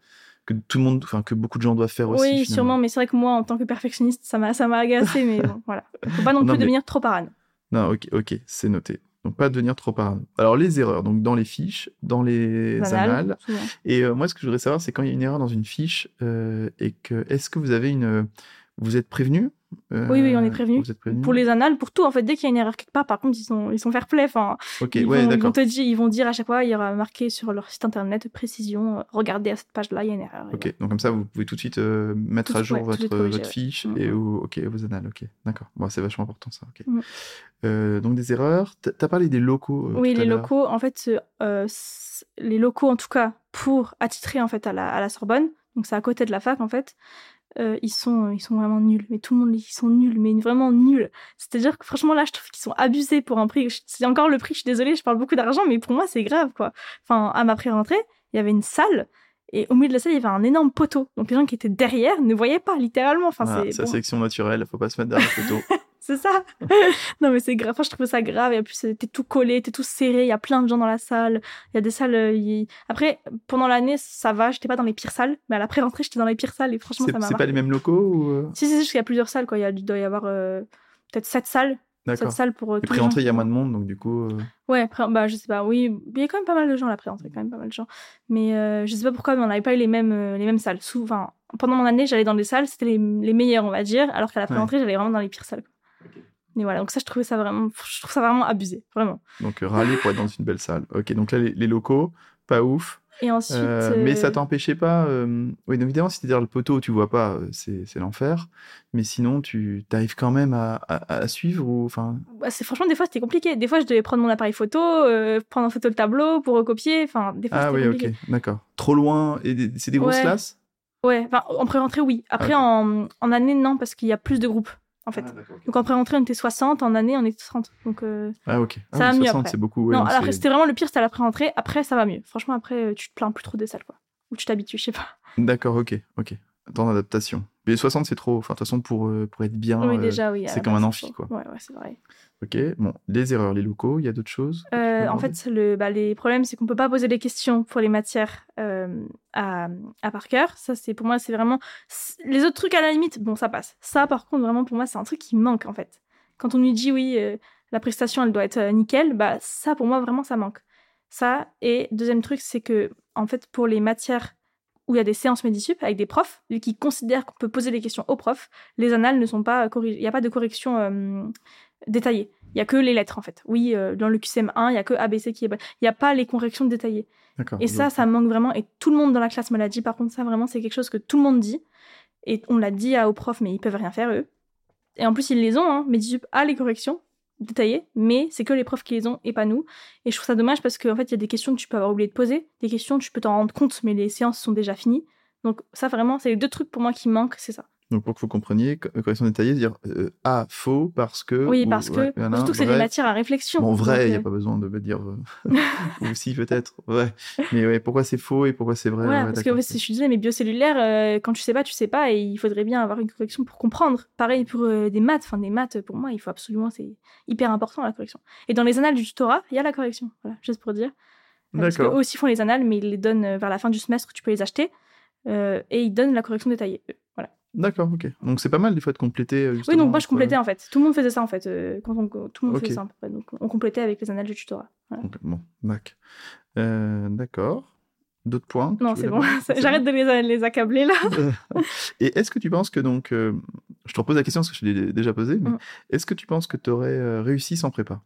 que tout le monde, enfin que beaucoup de gens doivent faire aussi. oui, finalement. sûrement, mais c'est vrai que moi, en tant que perfectionniste, ça m'a, ça m'a agacé, mais [LAUGHS] bon, voilà. Faut pas non, Non, plus mais- devenir trop parano. Non, ok, ok, c'est noté. Donc pas devenir trop parano. Alors les erreurs, donc dans les fiches, dans les Banal, annales. souvent. Et euh, moi, ce que je voudrais savoir, c'est quand il y a une erreur dans une fiche, euh, et que est-ce que vous avez une, vous êtes prévenu Euh, Oui, oui, on est prévenu. Pour les annales, pour tout, en fait, dès qu'il y a une erreur quelque part, par contre, ils sont, ils sont fair play. Enfin, Ok, ils, ouais, vont, ils, vont d'accord. te dire, ils vont dire à chaque fois, il y aura marqué sur leur site internet précision, euh, regardez à cette page-là, il y a une erreur. Ok, donc comme ça, vous pouvez tout de suite euh, mettre Tout- à jour ouais, votre, corriger, votre fiche Mhm. et au- ok, vos annales. Ok, d'accord. Bon, c'est vachement important ça. Ok. Mhm. Euh, donc des erreurs. T'as as parlé des locaux. Oui, tout les locaux, en fait, les locaux, en tout cas, pour attitrer en fait à la, à la Sorbonne, donc c'est à côté de la fac, en fait, euh, ils sont, ils sont vraiment nuls. Mais tout le monde, ils sont nuls, mais vraiment nuls. C'est-à-dire que franchement, là, je trouve qu'ils sont abusés pour un prix. C'est encore le prix. Je suis désolée, je parle beaucoup d'argent, mais pour moi, c'est grave, quoi. Enfin, à ma pré-rentrée, il y avait une salle. Et au milieu de la salle, il y avait un énorme poteau. Donc les gens qui étaient derrière ne voyaient pas, littéralement. Enfin, c'est bon. sélection naturelle. Faut pas se mettre derrière la [LAUGHS] photo. C'est ça. [LAUGHS] non, mais c'est grave. Enfin, je trouvais ça grave. Et en plus, t'es tout collé, t'es tout serré. Il y a plein de gens dans la salle. Il y a des salles. euh, Après, pendant l'année, ça va. J'étais pas dans les pires salles. Mais à la pré-rentrée, j'étais dans les pires salles. Et franchement, ça m'a c'est pas les mêmes locaux ou euh, Si, si, si, parce qu'il y a plusieurs salles. Quoi. Il, y a, il doit y avoir euh, peut-être sept salles. Sept D'accord. salles pour euh, Et pré-rentrée, il y a moins de monde, donc du coup. euh, Ouais, bah, je sais pas. Oui, il y a quand même pas mal de gens à la pré-rentrée. Quand même pas mal de gens. Mais euh, je sais pas pourquoi, mais on n'avait pas eu les mêmes, les mêmes salles. Souvent, pendant mon année, j'allais dans des salles. C'était les, les meilleures, on va dire. Alors qu'à la pré-rentrée, j'allais vraiment dans les pires salles. quoi. Et voilà, donc ça, je trouvais ça vraiment, je trouve ça vraiment abusé, vraiment. Donc euh, râler pour être dans une belle salle. Ok, donc là les, les locaux, pas ouf. Et ensuite. Euh, Mais ça euh, t'empêchait pas. euh, Oui, donc évidemment, si t'es derrière le poteau, tu vois pas, c'est l'enfer. Mais sinon, tu arrives quand même à, à- à suivre ou enfin. bah, c'est franchement des fois c'était compliqué. Des fois je devais prendre mon appareil photo, euh, prendre en photo le tableau pour recopier. Enfin des fois Ah oui, compliqué. ok, d'accord. Trop loin et c'est des grosses Ouais. classes? Ouais, enfin en pré-rentrée oui. Après Ah, en, en année non parce qu'il y a plus de groupes en fait. Ah. Donc en pré-rentrée on était 60, en année on était 30. Donc euh, Ah ok. Ah, Ça va oui, mieux 60, après. c'est beaucoup. ouais, non, alors c'était vraiment le pire, c'était à la pré-rentrée. Après ça va mieux. Franchement après euh, tu te plains plus trop des salles quoi. Ou tu t'habitues, je sais pas. D'accord, ok, ok. Temps d'adaptation. Mais 60, c'est trop. Enfin, de toute façon, pour, euh, pour être bien. oui euh, déjà oui. c'est comme un amphi, quoi. Ouais ouais c'est vrai. Ok, bon, les erreurs, les locaux, il y a d'autres choses Euh, en fait, le, bah, les problèmes, c'est qu'on peut pas poser des questions pour les matières euh, à, à par cœur. Ça, c'est pour moi, c'est vraiment les autres trucs à la limite. Bon, ça passe. Ça, par contre, vraiment pour moi, c'est un truc qui manque en fait. Quand on nous dit oui, euh, la prestation, elle doit être nickel, bah ça, pour moi, vraiment, ça manque. Ça. Et deuxième truc, c'est que en fait, pour les matières où il y a des séances Medisup avec des profs vu qu'ils considèrent qu'on peut poser les questions aux profs, les annales ne sont pas corrigées. Il n'y a pas de correction euh, détaillée. Il y a que les lettres en fait. Oui, euh, dans le QCM1, il y a que ABC qui est. Il n'y a pas les corrections détaillées. Et ça, ça manque vraiment. Et tout le monde dans la classe me l'a dit. Par contre, ça vraiment, c'est quelque chose que tout le monde dit. Et on l'a dit à- aux profs, mais ils peuvent rien faire eux. Et en plus, ils les ont. Hein. Medisup a les corrections détaillées, mais c'est que les profs qui les ont et pas nous. Et je trouve ça dommage parce qu'en fait, il y a des questions que tu peux avoir oublié de poser, des questions tu peux t'en rendre compte, mais les séances sont déjà finies. Donc ça, vraiment, c'est les deux trucs pour moi qui manquent, c'est ça. Donc, pour que vous compreniez, co- correction détaillée, dire euh, A, faux, parce que. Oui, ou- parce que ouais, voilà, surtout que c'est des matières à réflexion. Bon, vrai, il n'y a euh, pas besoin de me dire. euh, [LAUGHS] ou si, peut-être. Ouais. Mais ouais, pourquoi c'est faux et pourquoi c'est vrai Voilà, ouais, parce que je suis désolée, mais biocellulaire, euh, quand tu sais pas, tu sais pas, et il faudrait bien avoir une correction pour comprendre. Pareil pour euh, des maths, enfin des maths, pour moi, il faut absolument, c'est hyper important la correction. Et dans les annales du tutorat, il y a la correction, voilà, juste pour dire. Euh, Parce qu'eux aussi font les annales, mais ils les donnent euh, vers la fin du semestre, tu peux les acheter, euh, et ils donnent la correction détaillée. D'accord, ok. Donc, c'est pas mal des fois de compléter. euh, Oui, donc moi je complétais en fait. Tout le monde faisait ça en fait. euh, quand on, tout le monde faisait ça peu près. Donc on complétait avec les annales du tutorat. Voilà. Mac. Euh, D'accord. D'autres points Non, c'est bon, [LAUGHS] j'arrête de les, les accabler là. [LAUGHS] Et est-ce que tu penses que donc, euh, je te repose la question parce que je l'ai déjà posée, mais Mm. est-ce que tu penses que tu aurais euh, réussi sans prépa?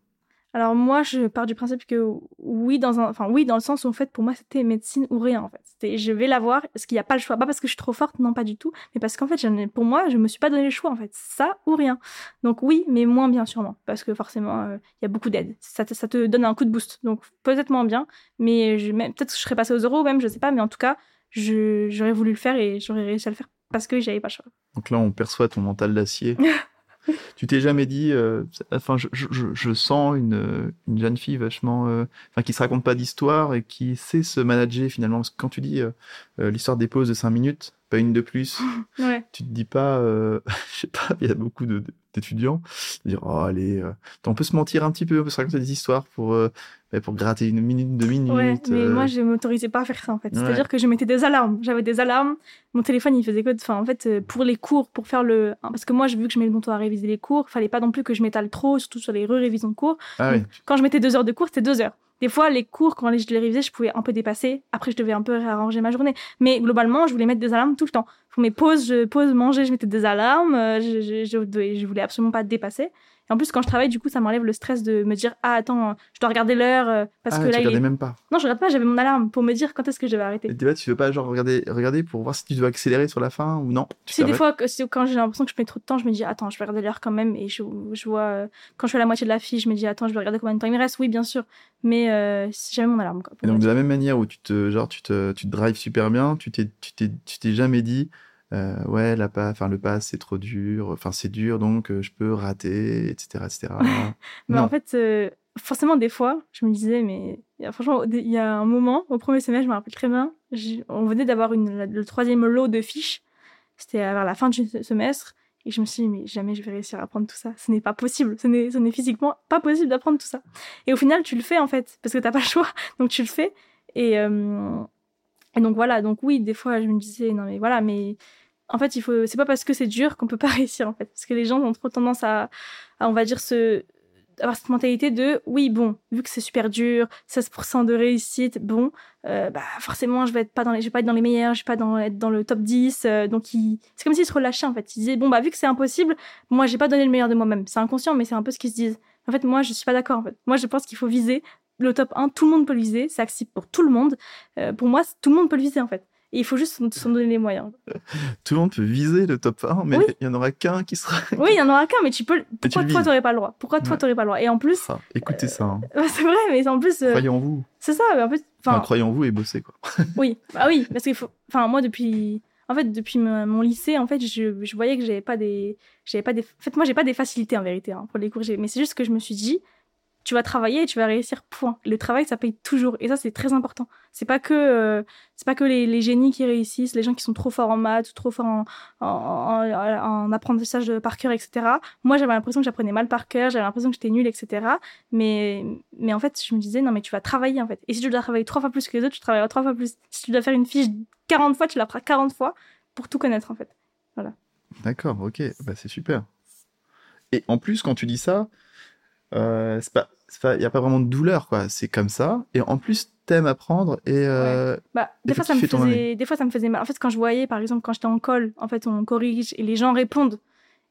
Alors moi, je pars du principe que oui, dans un, enfin oui, dans le sens où en fait, pour moi, c'était médecine ou rien en fait. C'était, je vais l'avoir, parce qu'il n'y a pas le choix, pas parce que je suis trop forte, non pas du tout, mais parce qu'en fait, pour moi, je me suis pas donné le choix en fait, ça ou rien. Donc oui, mais moins bien sûrement, parce que forcément, euh, il y a beaucoup d'aide. Ça, ça, te donne un coup de boost, donc peut-être moins bien, mais peut-être que je serais passée aux euros même, je sais pas, mais en tout cas, j'aurais voulu le faire et j'aurais réussi à le faire parce que j'avais pas le choix. Donc là, on perçoit ton mental d'acier. [LAUGHS] [LAUGHS] tu t'es jamais dit, euh, enfin, je, je, je, sens une, une, jeune fille vachement, euh, enfin, qui se raconte pas d'histoire et qui sait se manager finalement. Parce que quand tu dis euh, l'histoire des pauses de 5 minutes, pas une de plus, [LAUGHS] ouais. tu te dis pas, [LAUGHS] je sais pas, il y a beaucoup d'étudiants, dire, oh, allez, on peut se mentir un petit peu, on peut se raconter des histoires pour pour gratter une minute, deux minutes. Ouais, mais moi, je m'autorisais pas à faire ça, en fait. C'est-à-dire que je mettais des alarmes. J'avais des alarmes. Mon téléphone, il faisait quoi Enfin, en fait, pour les cours, pour faire le. Parce que moi, vu que je mettais longtemps à réviser les cours. Il fallait pas non plus que je m'étale trop, surtout sur les re-révisions de cours. Ah, oui. Quand je mettais deux heures de cours, c'était deux heures. Des fois, les cours, quand je les révisais, je pouvais un peu dépasser. Après, je devais un peu réarranger ma journée. Mais globalement, je voulais mettre des alarmes tout le temps. Pour mes pauses, je pause, manger, je mettais des alarmes. Je, je, je, je voulais absolument pas dépasser en plus, quand je travaille, du coup, ça m'enlève le stress de me dire ah attends, je dois regarder l'heure euh, parce ah, que là. Tu regardais même pas. Non, je regarde pas. J'avais mon alarme pour me dire quand est-ce que je vais arrêter. Et tu, veux pas genre regarder, regarder pour voir si tu dois accélérer sur la fin ou non? C'est des fois quand j'ai l'impression que je mets trop de temps, je me dis attends, je vais regarder l'heure quand même et je, je vois euh, quand je fais la moitié de la fiche, je me dis attends, je vais regarder combien de temps il me reste. Oui, bien sûr, mais euh, jamais mon alarme. et donc de la même manière où tu te genre tu te tu te drives super bien, tu t'es tu t'es tu t'es jamais dit euh, ouais, la pas, enfin le pass c'est trop dur, enfin c'est dur donc euh, je peux rater, etc., etc. mais en fait, euh, forcément des fois, je me disais mais franchement, il y a un moment au premier semestre, je me rappelle très bien, on venait d'avoir le troisième lot de fiches, c'était vers la fin du semestre. Et je me suis dit, mais jamais je vais réussir à apprendre tout ça. Ce n'est pas possible. Ce n'est, ce n'est physiquement pas possible d'apprendre tout ça. Et au final, tu le fais, en fait, parce que t'as pas le choix. [LAUGHS] Donc, tu le fais. Et, et donc, voilà. Donc, oui, des fois, je me disais, non, mais voilà, mais en fait, il faut, c'est pas parce que c'est dur qu'on peut pas [LAUGHS] réussir, en fait. Parce que les gens ont trop tendance à, on va dire, se, avoir cette mentalité de, oui, bon, vu que c'est super dur, 16% de réussite, bon, euh, bah, forcément, je vais être pas dans les, je vais pas être dans les meilleurs, je vais pas être dans le top 10. Euh, donc, il, c'est comme s'ils se relâchaient, en fait. Ils disaient, bon, bah, vu que c'est impossible, moi, j'ai pas donné le meilleur de moi-même. C'est inconscient, mais c'est un peu ce qu'ils se disent. En fait, moi, je suis pas d'accord, en fait. Moi, je pense qu'il faut viser le top 1. Tout le monde peut le viser. C'est accessible pour tout le monde. Euh, pour moi, tout le monde peut le viser, en fait il faut juste s'en donner les moyens. [LAUGHS] Tout le monde peut viser le top 1, mais il y en aura qu'un qui sera. [LAUGHS] Oui, il y en aura qu'un, mais tu peux. Pourquoi toi, t'aurais pas le droit? Pourquoi toi, t'aurais pas le droit? Et en plus. Ah, écoutez ça. Hein. [LAUGHS] c'est vrai, mais en plus. Euh, croyez en vous. C'est ça, mais en plus. Enfin, croyez en vous et bossez, quoi. oui, bah oui, parce qu'il faut. Enfin, moi, depuis. En fait, depuis mon lycée, en fait, je, je voyais que j'avais pas des. J'avais pas des. En fait, moi, j'ai pas des facilités en vérité hein, pour les cours. Mais c'est juste que je me suis dit, tu vas travailler et tu vas réussir point. Le travail ça paye toujours. Et ça c'est très important. C'est pas que euh, c'est pas que les, génies qui réussissent les gens qui sont trop forts en maths trop forts en, apprentissage par cœur etc moi j'avais l'impression que j'apprenais mal par cœur j'avais l'impression que j'étais nulle etc mais mais en fait je me disais non mais tu vas travailler en fait. Et si tu dois travailler trois fois plus que les autres tu travailleras trois fois plus. Si tu dois faire une fiche 40 fois tu la feras 40 fois pour tout connaître en fait. Voilà. D'accord ok. Bah c'est super. Et en plus quand tu dis ça euh, c'est pas il n'y a pas vraiment de douleur quoi. C'est comme ça. Et en plus t'aimes apprendre et euh, bah, des fois ça me faisait des fois ça me faisait mal. En fait quand je voyais par exemple quand j'étais en colle en fait on corrige et les gens répondent.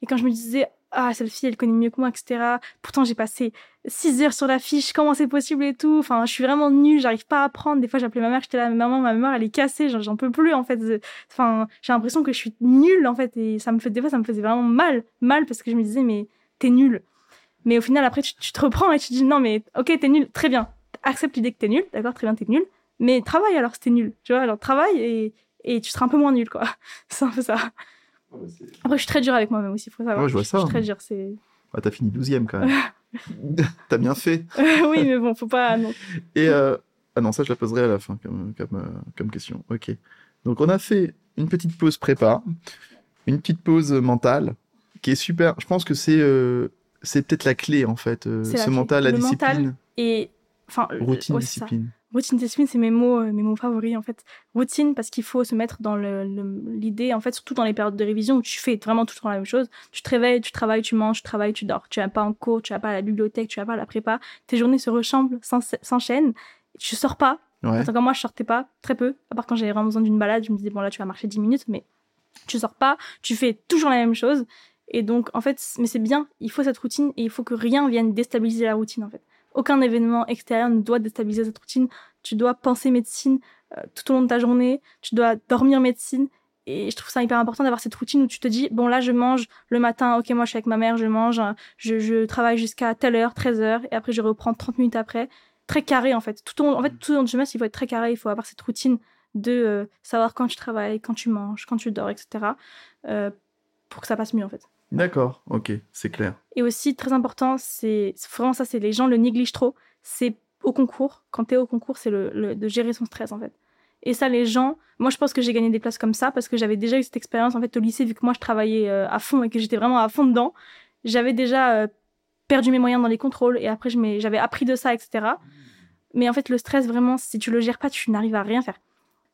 Et quand je me disais ah cette fille elle connaît mieux que moi etc pourtant j'ai passé 6 heures sur la fiche comment c'est possible et tout? Enfin je suis vraiment nulle. J'arrive pas à apprendre. Des fois j'appelais ma mère. J'étais là maman ma mémoire elle est cassée. J'en peux plus en fait. Enfin j'ai l'impression que je suis nulle en fait. Et ça me fait des fois ça me faisait vraiment mal. Mal parce que je me disais mais t'es nulle mais au final, après, tu, te reprends et tu te dis non, mais ok, t'es nul, très bien. Accepte l'idée que t'es nul, d'accord, très bien, t'es nul. Mais travaille alors si t'es nul, tu vois, alors travaille et, et tu seras un peu moins nul, quoi. [LAUGHS] c'est un peu ça. après, je suis très dur avec moi-même aussi, faut savoir. Ouais, je vois ça. Je suis très dur, c'est. Ah, t'as fini 12 quand même. [LAUGHS] t'as bien fait. [LAUGHS] oui, mais bon, faut pas. Non. Et euh... ah non, ça, je la poserai à la fin comme, comme, euh, comme question. Ok. Donc, on a fait une petite pause prépa, une petite pause mentale, qui est super. Je pense que c'est euh, c'est peut-être la clé en fait, euh, ce mental, la discipline. et enfin routine, discipline. Routine, discipline, c'est mes mots, euh, mes mots favoris en fait. Routine parce qu'il faut se mettre dans l'idée en fait, surtout dans les périodes de révision où tu fais vraiment tout le temps la même chose. Tu te réveilles, tu travailles, tu manges, tu travailles, tu dors. Tu vas pas en cours, tu vas pas à la bibliothèque, tu vas pas à la prépa. Tes journées se ressemblent, s'enchaînent. Tu sors pas. Ouais. Comme moi, je sortais pas très peu. À part quand j'avais vraiment besoin d'une balade, je me disais bon là tu vas marcher 10 minutes, mais tu sors pas. Tu fais toujours la même chose et donc, en fait, mais c'est bien, il faut cette routine et il faut que rien vienne déstabiliser la routine, en fait. aucun événement extérieur ne doit déstabiliser cette routine. Tu dois penser médecine euh, tout au long de ta journée, tu dois dormir médecine. Et je trouve ça hyper important d'avoir cette routine où tu te dis, bon là je mange le matin, ok moi je suis avec ma mère, je mange, je, je travaille jusqu'à telle heure, 13 heures, et après je reprends 30 minutes après. Très carré en fait. Tout au, en fait, tout au long du semestre, il faut être très carré, il faut avoir cette routine de euh, savoir quand tu travailles, quand tu manges, quand tu dors, etc. Euh, pour que ça passe mieux en fait. D'accord, ok, c'est clair. Et aussi, très important, c'est vraiment ça, c'est les gens le négligent trop. C'est au concours, quand tu es au concours, c'est le, de gérer son stress en fait. Et ça, les gens, moi je pense que j'ai gagné des places comme ça parce que j'avais déjà eu cette expérience en fait au lycée, vu que moi je travaillais euh, à fond et que j'étais vraiment à fond dedans. J'avais déjà perdu mes moyens dans les contrôles et après j'avais appris de ça, etc. Mais en fait, le stress, vraiment, si tu le gères pas, tu n'arrives à rien faire.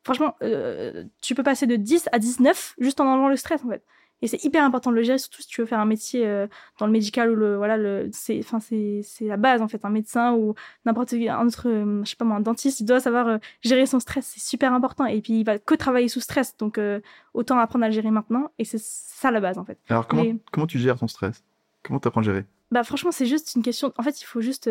Franchement, euh, tu peux passer de 10 à 19 juste en enlevant le stress, en fait. Et c'est hyper important de le gérer, surtout si tu veux faire un métier euh, dans le médical ou le voilà le c'est enfin c'est c'est la base en fait. Un médecin ou n'importe un autre euh, je sais pas moi un dentiste il doit savoir gérer son stress. C'est super important. Et puis il va que travailler sous stress. Donc autant apprendre à le gérer maintenant. Et c'est ça la base en fait. Alors comment comment tu gères ton stress? Comment tu apprends à gérer? Bah franchement c'est juste une question en fait il faut juste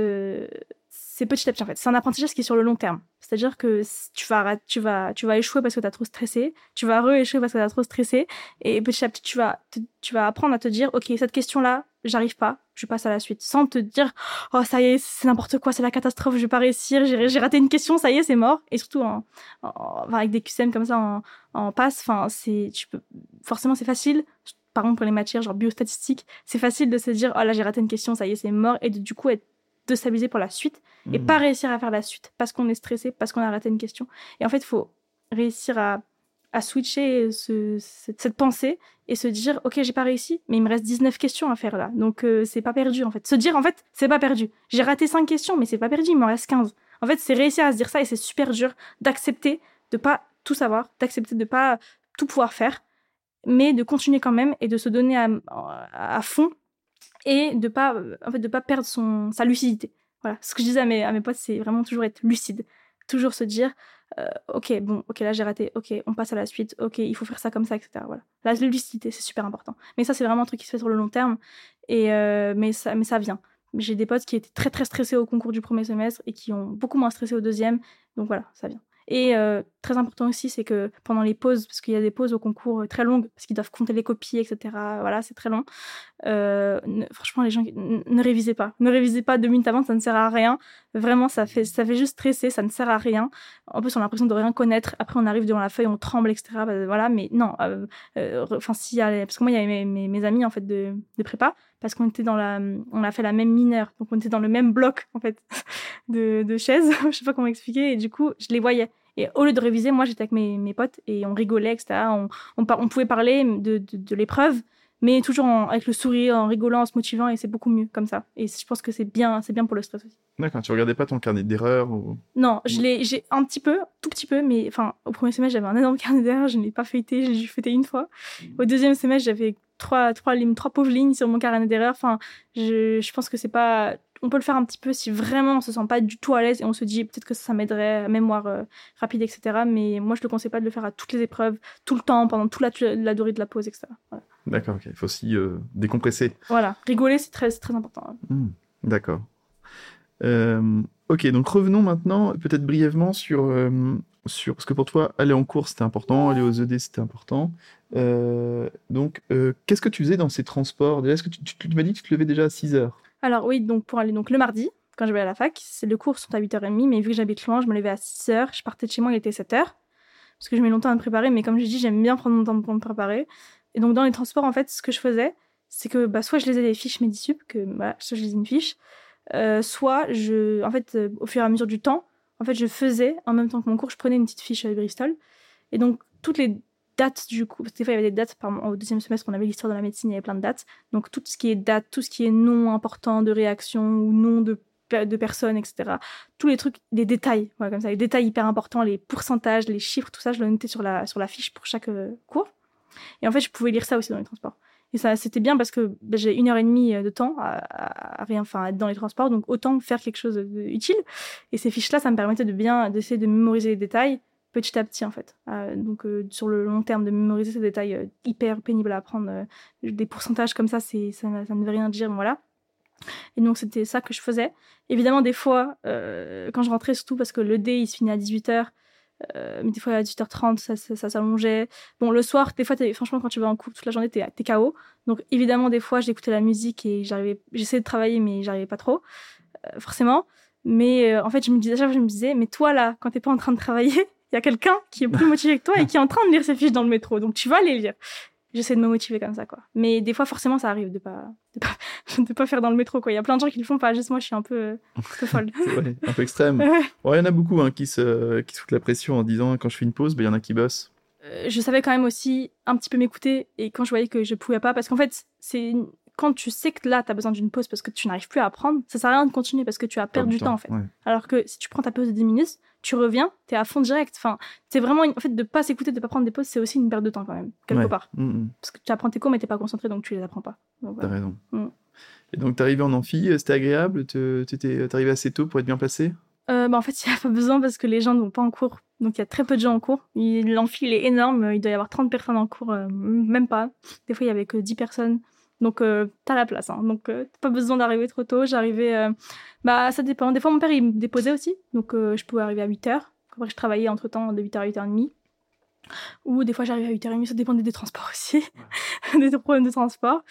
c'est petit à petit en fait. C'est un apprentissage qui est sur le long terme. C'est-à-dire que tu vas, tu vas, tu vas échouer parce que tu as trop stressé, tu vas re-échouer parce que tu as trop stressé, et petit à petit tu vas, tu vas apprendre à te dire, ok, cette question-là, j'arrive pas, je passe à la suite, sans te dire, oh ça y est, c'est n'importe quoi, c'est la catastrophe, je vais pas réussir, j'ai raté une question, ça y est, c'est mort. Et surtout en, avec des QCM comme ça en, en passe, enfin c'est, tu peux, forcément c'est facile. Par exemple pour les matières genre biostatistiques, c'est facile de se dire, oh là j'ai raté une question, ça y est, c'est mort, et de, du coup être de pour la suite et pas mmh. réussir à faire la suite parce qu'on est stressé, parce qu'on a raté une question. Et en fait, il faut réussir à, à switcher cette, pensée et se dire ok j'ai pas réussi mais il me reste 19 questions à faire là. Donc euh, c'est pas perdu en fait. Se dire en fait c'est pas perdu. J'ai raté 5 questions mais c'est pas perdu il m'en reste 15 en fait c'est réussir à se dire ça et c'est super dur d'accepter de pas tout savoir d'accepter de pas tout pouvoir faire mais de continuer quand même et de se donner à, fond et de pas en fait de pas perdre son sa lucidité. Voilà. Ce que je disais à mes à mes potes c'est vraiment toujours être lucide. Toujours se dire euh, ok bon ok là j'ai raté. Ok on passe à la suite. Ok il faut faire ça comme ça etc voilà. La lucidité c'est super important. Mais ça c'est vraiment un truc qui se fait sur le long terme et euh, mais ça mais ça vient. J'ai des potes qui étaient très très stressés au concours du premier semestre et qui ont beaucoup moins stressé au deuxième. Donc voilà ça vient et euh, très important aussi, c'est que pendant les pauses, parce qu'il y a des pauses au concours euh, très longues, parce qu'ils doivent compter les copies, etc. Voilà, c'est très long. Euh, franchement, les gens ne révisez pas, ne révisez pas deux minutes avant, ça ne sert à rien. Vraiment, ça fait, ça fait juste stresser, ça ne sert à rien. En plus, on a l'impression de rien connaître. Après, on arrive devant la feuille, on tremble, etc. Bah, voilà, mais non. Enfin, si, parce que moi, il y avait mes, mes, amis en fait de, de prépa, parce qu'on était dans la, on a fait la même mineure, donc on était dans le même bloc en fait [LAUGHS] de, de chaises. [LAUGHS] Je sais pas comment expliquer. Et du coup, je les voyais. Et au lieu de réviser, moi, j'étais avec mes, mes potes et on rigolait, etc. On, on, on pouvait parler de, de, de l'épreuve, mais toujours avec le sourire, en rigolant, en se motivant, et c'est beaucoup mieux comme ça. Et je pense que c'est bien, c'est bien pour le stress aussi. D'accord, tu regardais pas ton carnet d'erreurs ou... Non, je l'ai, j'ai un petit peu, tout petit peu, mais enfin, au premier semestre, j'avais un énorme [LAUGHS] carnet d'erreurs, je ne l'ai pas feuilleté, je l'ai feuilleté une fois. Au deuxième semestre, j'avais trois, trois lignes, trois pauvres lignes sur mon carnet d'erreurs. Enfin, je, je pense que c'est pas, on peut le faire un petit peu si vraiment on se sent pas du tout à l'aise et on se dit peut-être que ça, m'aiderait à mémoire euh, rapide, etc. Mais moi, je ne le conseille pas de le faire à toutes les épreuves, tout le temps, pendant toute la, durée de la pause, etc. D'accord, il faut aussi euh, décompresser. Voilà, rigoler, c'est très, très important. Mmh, d'accord. Euh, ok, donc revenons maintenant peut-être brièvement sur, sur... Parce que pour toi, aller en cours, c'était important, aller aux ED, c'était important. donc, qu'est-ce que tu faisais dans ces transports? Déjà, est-ce que tu, tu m'as dit que tu te levais déjà à 6 heures alors oui, donc pour aller donc le mardi, quand je vais à la fac, c'est le cours sont à 8h30, mais vu que j'habite loin, je me levais à 6h, je partais de chez moi, il était 7h, parce que je mets longtemps à me préparer, mais comme je dis, j'aime bien prendre mon temps pour me préparer. Et donc dans les transports, en fait, ce que je faisais, c'est que bah, soit je lisais des fiches Medisup, que voilà, soit je lisais une fiche, euh, soit je, en fait, euh, au fur et à mesure du temps, en fait, je faisais, en même temps que mon cours, je prenais une petite fiche à Bristol. Et donc, toutes les dates du coup, parce que des fois il y avait des dates, au deuxième semestre on avait l'histoire de la médecine, il y avait plein de dates, donc tout ce qui est date, tout ce qui est nom important de réaction ou nom de, de personnes, etc. Tous les trucs, les détails, voilà, comme ça, les détails hyper importants, les pourcentages, les chiffres, tout ça, je le notais sur la, sur la fiche pour chaque euh, cours. Et en fait, je pouvais lire ça aussi dans les transports. Et ça, c'était bien parce que ben, j'ai une heure et demie euh, de temps à, rien, enfin, dans les transports, donc autant faire quelque chose d'utile. Et ces fiches-là, ça me permettait de bien, d'essayer de mémoriser les détails petit à petit en fait. Euh, donc euh, sur le long terme de mémoriser ces détails euh, hyper pénibles à apprendre, des pourcentages comme ça, c'est ça, ne veut rien dire, voilà. Et donc, c'était ça que je faisais. Évidemment, des fois, quand je rentrais, surtout parce que le dé, il se finit à 18h, euh, mais des fois à 18h30, ça, ça, s'allongeait. Bon, le soir, des fois, franchement, quand tu vas en cours toute la journée, t'es, t'es KO. Donc, évidemment, des fois, j'écoutais la musique et j'essayais de travailler, mais j'arrivais pas trop, forcément. Mais en fait, je me disais, je me disais, mais toi, là, quand t'es pas en train de travailler, il y a quelqu'un qui est plus motivé que toi et qui est en train de lire ses fiches dans le métro. Donc, tu vas les lire. J'essaie de me motiver comme ça quoi. Mais des fois forcément ça arrive de pas de pas, [LAUGHS] de pas faire dans le métro quoi. Il y a plein de gens qui le font pas. Juste moi je suis un peu, un peu folle. [LAUGHS] Un peu extrême. Il y en a beaucoup hein, qui se qui se foutent la pression en disant quand je fais une pause ben, il y en a qui bossent. Euh, je savais quand même aussi un petit peu m'écouter et quand je voyais que je pouvais pas parce qu'en fait c'est quand tu sais que là, tu as besoin d'une pause parce que tu n'arrives plus à apprendre, ça sert à rien de continuer parce que tu as perdu du temps, en fait. Alors que si tu prends ta pause de 10 minutes, tu reviens, tu es à fond direct. Enfin, c'est vraiment, en fait, de pas s'écouter, de pas prendre des pauses, c'est aussi une perte de temps quand même, quelque part. Mm, mm. Parce que tu apprends tes cours, mais t'es pas concentré, donc tu les apprends pas. T'as raison. Mm. Et donc, t'es arrivé en amphi, euh, c'était agréable? T'es arrivé assez tôt pour être bien placé? Euh, bah en fait, [LAUGHS] il n'y a pas besoin parce que les gens ne vont pas en cours. Donc, il y a très peu de gens en cours. L'amphi, il est énorme. Il doit y avoir 30 personnes en cours, euh, même pas. Des fois, il y avait que 10 personnes. Donc, euh, t'as la place. Hein. Donc, euh, t'as pas besoin d'arriver trop tôt. J'arrivais... Euh, bah, ça dépend. Des fois, mon père, il me déposait aussi. Donc, je pouvais arriver à 8h. Après, je travaillais entre-temps de 8h à 8h30. Ou des fois, j'arrivais à 8h30. Ça dépendait des transports [LAUGHS] aussi. des problèmes de transport.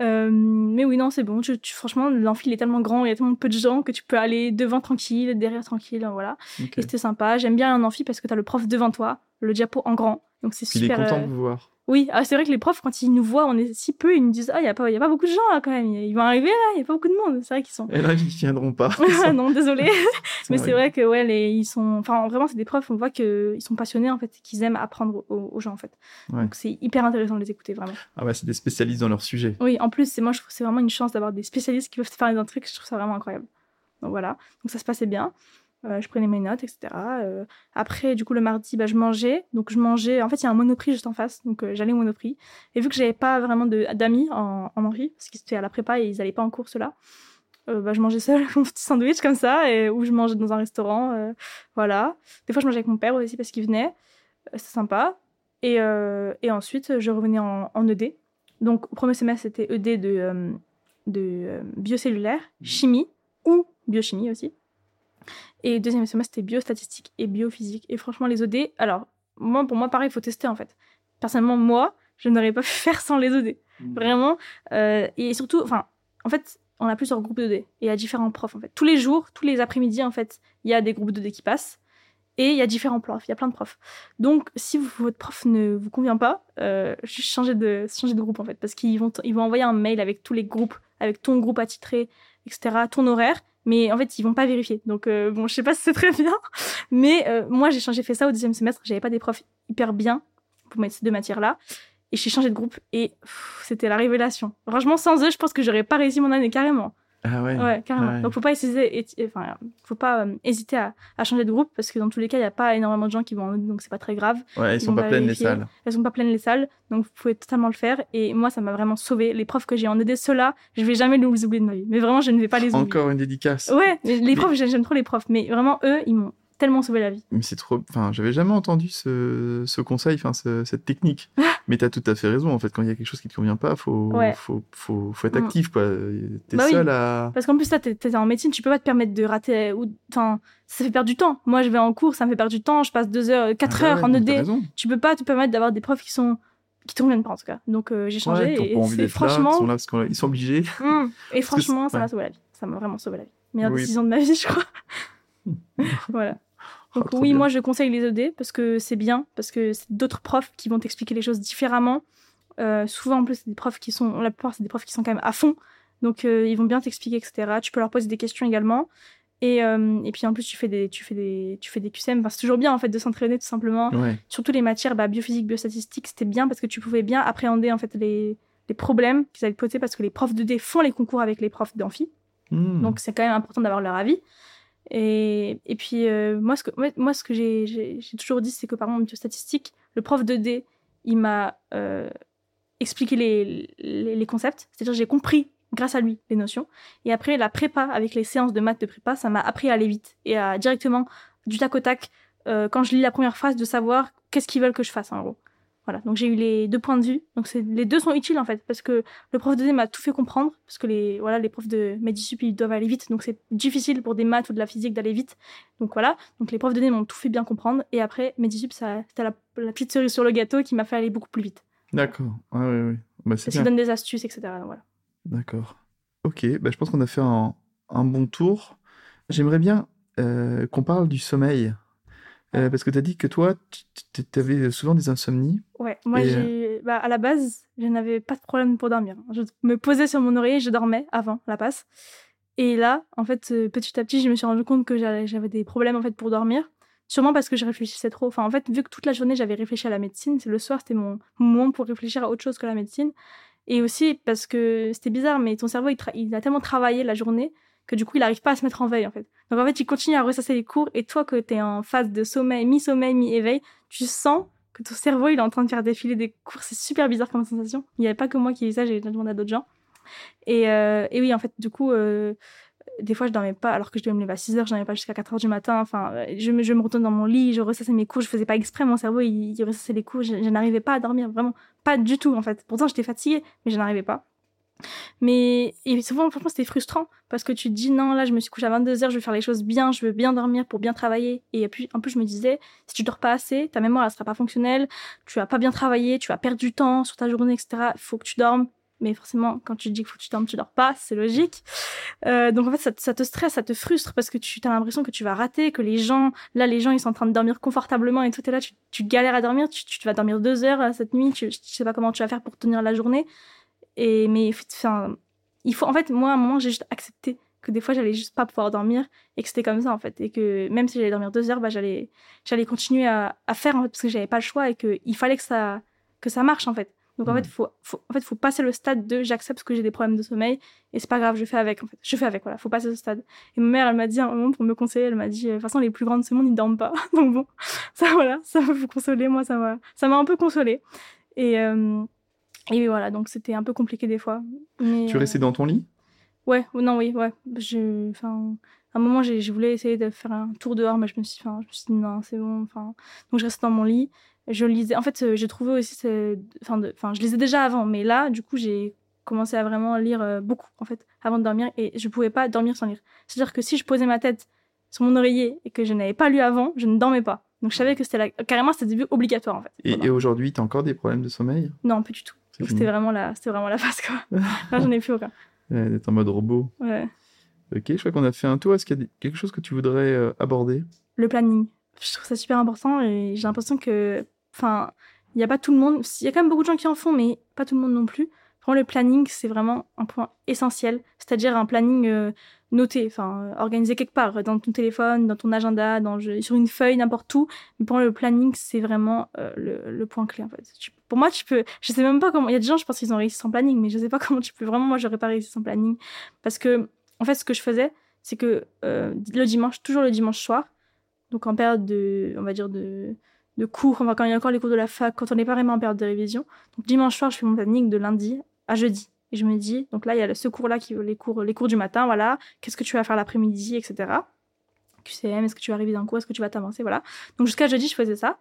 mais oui, non, c'est bon. Tu, franchement, l'enfil est tellement grand. Il y a tellement peu de gens que tu peux aller devant tranquille, derrière tranquille. Voilà. Et c'était sympa. J'aime bien un amphi parce que t'as le prof devant toi. Le diapo en grand. Donc, c'est super... Il est content de vous voir. Oui, ah, c'est vrai que les profs, quand ils nous voient, on est si peu, ils nous disent Ah, il n'y a, pas, y a pas beaucoup de gens là quand même. Ils vont arriver là, il n'y a pas beaucoup de monde. C'est vrai qu'ils sont. Et là, ils ne viendront pas. [LAUGHS] non, désolé. [LAUGHS] Mais c'est vrai que, ouais, les, ils sont. Enfin, vraiment, c'est des profs, on voit qu'ils sont passionnés en fait, qu'ils aiment apprendre aux, gens en fait. Donc c'est hyper intéressant de les écouter vraiment. Ah ouais, c'est des spécialistes dans leur sujet. Oui, en plus, c'est moi, je trouve c'est vraiment une chance d'avoir des spécialistes qui peuvent faire des trucs, je trouve ça vraiment incroyable. Donc voilà. Donc ça se passait bien. Euh, je prenais mes notes, etc. Euh, après, du coup, le mardi, bah, je mangeais. Donc, je mangeais. En fait, il y a un monoprix juste en face. Donc, euh, j'allais au monoprix. Et vu que j'avais pas vraiment d'amis en, en Henri, parce qu'ils étaient à la prépa et ils allaient pas en course là, bah, je mangeais seul [LAUGHS] mon petit sandwich comme ça, et, ou je mangeais dans un restaurant. voilà. Des fois, je mangeais avec mon père aussi parce qu'il venait. C'est sympa. Et, et ensuite, je revenais en, en ED. Donc, au premier semestre, c'était ED de, de biocellulaire, mmh. chimie ou biochimie aussi. Et deuxième semestre, c'était biostatistique et biophysique. Et franchement, les OD, alors, moi, pour moi, pareil, il faut tester en fait. Personnellement, moi, je n'aurais pas [LAUGHS] pu faire sans les OD. Mmh. Vraiment. Euh, et surtout, enfin, en fait, on a plusieurs groupes d'OD et il y a différents profs en fait. Tous les jours, tous les après-midi, en fait, il y a des groupes d'OD qui passent. Et il y a différents profs, il y a plein de profs. Donc, si votre prof ne vous convient pas, euh, juste changer de, changer de groupe en fait. Parce qu'ils vont, ils vont envoyer un mail avec tous les groupes, avec ton groupe attitré, etc., ton horaire mais en fait ils vont pas vérifier. Donc euh, bon, je sais pas si c'est très bien, mais euh, moi j'ai changé fait ça au deuxième semestre, j'avais pas des profs hyper bien pour mettre ces deux matières là et j'ai changé de groupe et c'était la révélation. Franchement sans eux, je pense que j'aurais pas réussi mon année carrément. Ah ouais. Ouais, carrément. Donc faut pas hésiter, enfin, faut pas euh, hésiter à, à, changer de groupe parce que dans tous les cas, il y a pas énormément de gens qui vont donc c'est pas très grave. Ouais, elles sont pas pleines les salles. Elles sont pas pleines les salles, donc vous pouvez totalement le faire. Et moi, ça m'a vraiment sauvé. Les profs que j'ai en aidé, ceux-là, je vais jamais les oublier de ma vie. Mais vraiment, je ne vais pas les oublier. Encore une dédicace. Ouais, les profs, j'aime trop les profs, mais vraiment eux, ils m'ont tellement sauvé la vie. Mais c'est trop. Enfin, j'avais jamais entendu ce, ce conseil, enfin, cette technique. mais t'as tout à fait raison. En fait, quand il y a quelque chose qui te convient pas, faut, faut, faut, faut, être mm. actif, quoi. T'es bah seul à. Parce qu'en plus, là, t'es, es en médecine, tu peux pas te permettre de rater. Ou, enfin, ça fait perdre du temps. Moi, je vais en cours, ça me fait perdre du temps. Je passe deux heures, quatre ah bah heures en ED. Tu peux pas te permettre d'avoir des profs qui sont qui te conviennent pas en tout cas. Donc euh, j'ai changé et, franchement, ils sont là parce qu'ils sont obligés. [LAUGHS] Mm. Et franchement, ça m'a sauvé la vie. Ça m'a vraiment sauvé la vie. Meilleure décision de ma vie, je crois. [LAUGHS] voilà. Donc ah, oui, moi je conseille les ED parce que c'est bien, parce que c'est d'autres profs qui vont t'expliquer les choses différemment. Euh, souvent en plus c'est des profs qui sont, la plupart c'est des profs qui sont quand même à fond, donc euh, ils vont bien t'expliquer etc. Tu peux leur poser des questions également. Et, euh, et puis en plus tu fais des tu fais des tu fais des QCM. Enfin, c'est toujours bien en fait de s'entraîner tout simplement. Surtout les matières bah, biophysique, biostatistique, c'était bien parce que tu pouvais bien appréhender en fait les les problèmes qu'ils allaient te poser parce que les profs de D font les concours avec les profs d'amphi. Hmm. Donc c'est quand même important d'avoir leur avis. Et, puis, euh, moi, ce que, moi, ce que j'ai toujours dit, c'est que par exemple, statistique, le prof de D, il m'a euh, expliqué les, les, les concepts. C'est-à-dire, j'ai compris grâce à lui les notions. Et après, la prépa, avec les séances de maths de prépa, ça m'a appris à aller vite et à directement, du tac au tac, euh, quand je lis la première phrase, de savoir qu'est-ce qu'ils veulent que je fasse, en gros. Voilà, donc j'ai eu les deux points de vue. Donc les deux sont utiles en fait, parce que le prof de D m'a tout fait comprendre, parce que les, voilà, les profs de Medisup, ils doivent aller vite, donc c'est difficile pour des maths ou de la physique d'aller vite. Donc voilà, donc les profs de D m'ont tout fait bien comprendre, et après, Medisup, c'était la, petite cerise sur le gâteau qui m'a fait aller beaucoup plus vite. D'accord, ah, oui, oui. Bah, c'est ça donne des astuces, etc. Voilà. D'accord. Ok, bah, je pense qu'on a fait un, un bon tour. J'aimerais bien euh, qu'on parle du sommeil. Euh, parce que tu as dit que toi, tu avais souvent des insomnies. Ouais, moi, euh, bah, à la base, je n'avais pas de problème pour dormir. Je me posais sur mon oreiller, je dormais avant la passe. Et là, en fait, petit à petit, je me suis rendu compte que j'avais des problèmes en fait pour dormir. Sûrement parce que je réfléchissais trop. Enfin, en fait, vu que toute la journée, j'avais réfléchi à la médecine, le soir, c'était mon moment pour réfléchir à autre chose que la médecine. Et aussi parce que c'était bizarre, mais ton cerveau, il, il a tellement travaillé la journée que du coup, il n'arrive pas à se mettre en veille, en fait. Donc, en fait, il continue à ressasser les cours, et toi, que tu es en phase de sommeil, mi-sommeil, mi-éveil, tu sens que ton cerveau, il est en train de faire défiler des cours. C'est super bizarre comme sensation. Il n'y avait pas que moi qui ai ça, j'ai demandé à d'autres gens. Et, euh, et, oui, en fait, du coup, euh, des fois, je dormais pas, alors que je devais me lever à 6 heures, je dormais pas jusqu'à 4 heures du matin. Enfin, je me, je me retourne dans mon lit, je ressassais mes cours, je faisais pas exprès, mon cerveau, il, il ressassait les cours, je, je n'arrivais pas à dormir, vraiment. Pas du tout, en fait. Pourtant, j'étais fatiguée, mais je n'arrivais pas. Mais et souvent, franchement, c'était frustrant parce que tu te dis non, là, je me suis couché à 22h, je vais faire les choses bien, je veux bien dormir pour bien travailler. Et puis, en plus, je me disais, si tu dors pas assez, ta mémoire, elle sera pas fonctionnelle, tu vas pas bien travailler, tu vas perdre du temps sur ta journée, etc. Il faut que tu dormes. Mais forcément, quand tu te dis qu'il faut que tu dormes, tu dors pas, c'est logique. Euh, donc en fait, ça, ça, te stresse, ça te frustre parce que tu as l'impression que tu vas rater, que les gens, là, les gens, ils sont en train de dormir confortablement et tout, et là, tu, galères à dormir, tu, tu, vas dormir deux heures euh, cette nuit, tu, tu sais pas comment tu vas faire pour tenir la journée. Et, mais, enfin, il faut, en fait, moi, à un moment, j'ai juste accepté que des fois, j'allais juste pas pouvoir dormir et que c'était comme ça, en fait. Et que même si j'allais dormir deux heures, bah, j'allais, j'allais continuer à, à faire, en fait, parce que j'avais pas le choix et qu'il fallait que ça, que ça marche, en fait. Donc, en fait, faut, faut, en fait, faut passer le stade de j'accepte que j'ai des problèmes de sommeil et c'est pas grave, je fais avec, en fait. Je fais avec, voilà. Faut passer ce stade. Et ma mère, elle m'a dit, un moment, pour me conseiller, elle m'a dit, de toute façon, les plus grandes de ce monde, ils dorment pas. [LAUGHS] Donc bon, [LAUGHS] ça, voilà, ça vous consoler. Moi, ça m'a, ça m'a un peu consolé. Et, euh, et voilà, donc c'était un peu compliqué des fois. Mais, tu restais dans ton lit? Ouais, non, oui, ouais. Je, enfin, à un moment, je voulais essayer de faire un tour dehors, mais je me suis, enfin, je me suis dit non, c'est bon. Enfin, donc je restais dans mon lit. Je lisais. En fait, j'ai trouvé aussi, enfin, enfin, je lisais déjà avant, mais là, du coup, j'ai commencé à vraiment lire euh, beaucoup, en fait, avant de dormir, et je pouvais pas dormir sans lire. C'est-à-dire que si je posais ma tête sur mon oreiller et que je n'avais pas lu avant, je ne dormais pas. Donc je savais que c'était la... carrément c'était obligatoire en fait. Et, et aujourd'hui, tu as encore des problèmes de sommeil? Non, plus du tout. C'était vraiment la, vraiment la phase, quoi. [LAUGHS] Là, j'en ai plus aucun. Ouais, d'être en mode robot. Ouais. Ok, je crois qu'on a fait un tour. Est-ce qu'il y a quelque chose que tu voudrais euh, aborder? Le planning. Je trouve ça super important et j'ai l'impression que, enfin, il n'y a pas tout le monde. Il y a quand même beaucoup de gens qui en font, mais pas tout le monde non plus. Le planning, c'est vraiment un point essentiel. C'est-à-dire un planning euh, noté, enfin, organisé quelque part, dans ton téléphone, dans ton agenda, sur une feuille, n'importe où. Mais pour le planning, c'est vraiment euh, le, point clé, en fait. pour moi, tu peux, je sais même pas comment, il y a des gens, je pense qu'ils ont réussi sans planning, mais je sais pas [LAUGHS] comment tu peux, vraiment, moi, j'aurais pas réussi sans planning. Parce que, en fait, ce que je faisais, c'est que euh, le dimanche, toujours le dimanche soir, donc en période de, on va dire, de, de cours, enfin, quand il y a encore les cours de la fac, quand on n'est pas vraiment en période de révision. Donc dimanche soir, je fais mon planning de lundi à jeudi. Et je me dis, donc là, il y a ce cours-là, qui les cours, les cours du matin, voilà. Qu'est-ce que tu vas faire l'après-midi, etc. QCM, est-ce que tu vas arriver d'un cours, est-ce que tu vas t'avancer, voilà. Donc jusqu'à jeudi, je faisais ça.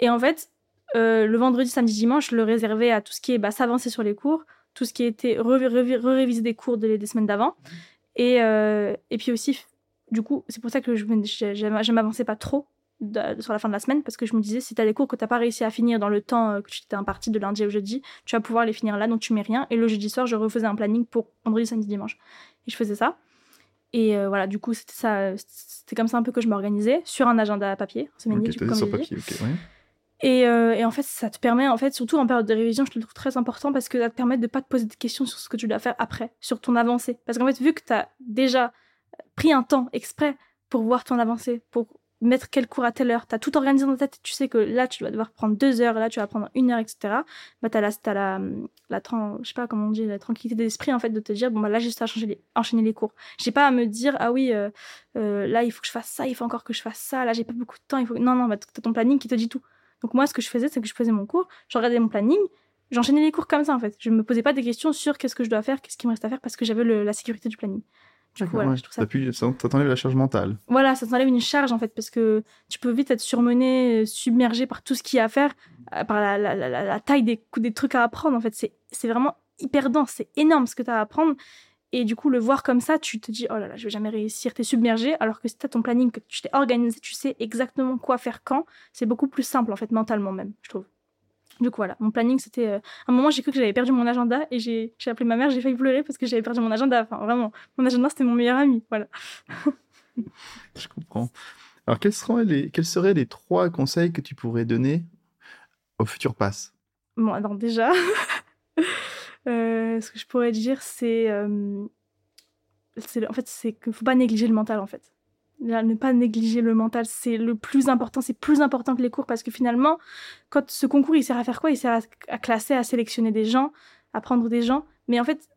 Et en fait, euh, le vendredi, samedi, dimanche, je le réservais à tout ce qui est bah, s'avancer sur les cours, tout ce qui était réviser des cours des, semaines d'avant. Et, euh, et puis aussi, du coup, c'est pour ça que je m'avançais pas trop sur la fin de la semaine parce que je me disais si tu as des cours que tu pas réussi à finir dans le temps euh, que tu t'es imparti de lundi au jeudi, tu vas pouvoir les finir là donc tu mets rien et le jeudi soir je refaisais un planning pour vendredi, samedi, dimanche. Et je faisais ça. Et euh, voilà, du coup, c'était ça c'était comme ça un peu que je m'organisais sur un agenda à papier, okay, du sur papier, ouais. Et, euh, et, en fait, ça te permet, en fait, surtout en période de révision, je te le trouve très important parce que ça te permet de pas te poser de questions sur ce que tu dois faire après, sur ton avancée. Parce qu'en fait, vu que tu as déjà pris un temps exprès pour voir ton avancée, pour mettre quel cours à telle heure, t'as tout organisé dans ta tête, tu sais que là tu vas devoir prendre deux heures, là tu vas prendre une heure, etc. Bah t'as la, as la, la, je sais pas comment on dit, la tranquillité d'esprit en fait de te dire bon bah là juste à les, enchaîner les cours. J'ai pas à me dire ah oui euh, euh, là il faut que je fasse ça, il faut encore que je fasse ça, là j'ai pas beaucoup de temps, il faut non non bah t'as ton planning qui te dit tout. Donc moi ce que je faisais c'est que je faisais mon cours, je regardais mon planning, j'enchaînais les cours comme ça en fait. Je me posais pas des questions sur qu'est-ce que je dois faire, qu'est-ce qui me reste à faire parce que j'avais la sécurité du planning. Du coup, voilà, je trouve ça... t'enlève la charge mentale. Voilà, ça t'enlève une charge en fait, parce que tu peux vite être surmené, submergé par tout ce qu'il y a à faire, par la, la, la, la taille des, des trucs à apprendre. En fait, c'est vraiment hyper dense, c'est énorme ce que tu as à apprendre. Et du coup, le voir comme ça, tu te dis, oh là là, je vais jamais réussir, t'es submergé. Alors que si t'as ton planning, que tu t'es organisé, tu sais exactement quoi faire quand, c'est beaucoup plus simple, en fait, mentalement même, je trouve. Du coup, voilà, mon planning, c'était. Euh, à un moment, j'ai cru que j'avais perdu mon agenda et j'ai appelé ma mère, j'ai failli pleurer parce que j'avais perdu mon agenda. Enfin, vraiment, mon agenda, c'était mon meilleur ami. Voilà. [LAUGHS] je comprends. Alors, quels, seront les, quels seraient les trois conseils que tu pourrais donner au futur pass? Bon, alors déjà. [LAUGHS] Euh, ce que je pourrais dire, c'est. Euh, en fait, c'est qu'il ne faut pas négliger le mental, en fait. Ne pas négliger le mental, c'est le plus important. C'est plus important que les cours parce que finalement, quand ce concours, il sert à faire quoi? Il sert à, classer, à sélectionner des gens, à prendre des gens. Mais en fait,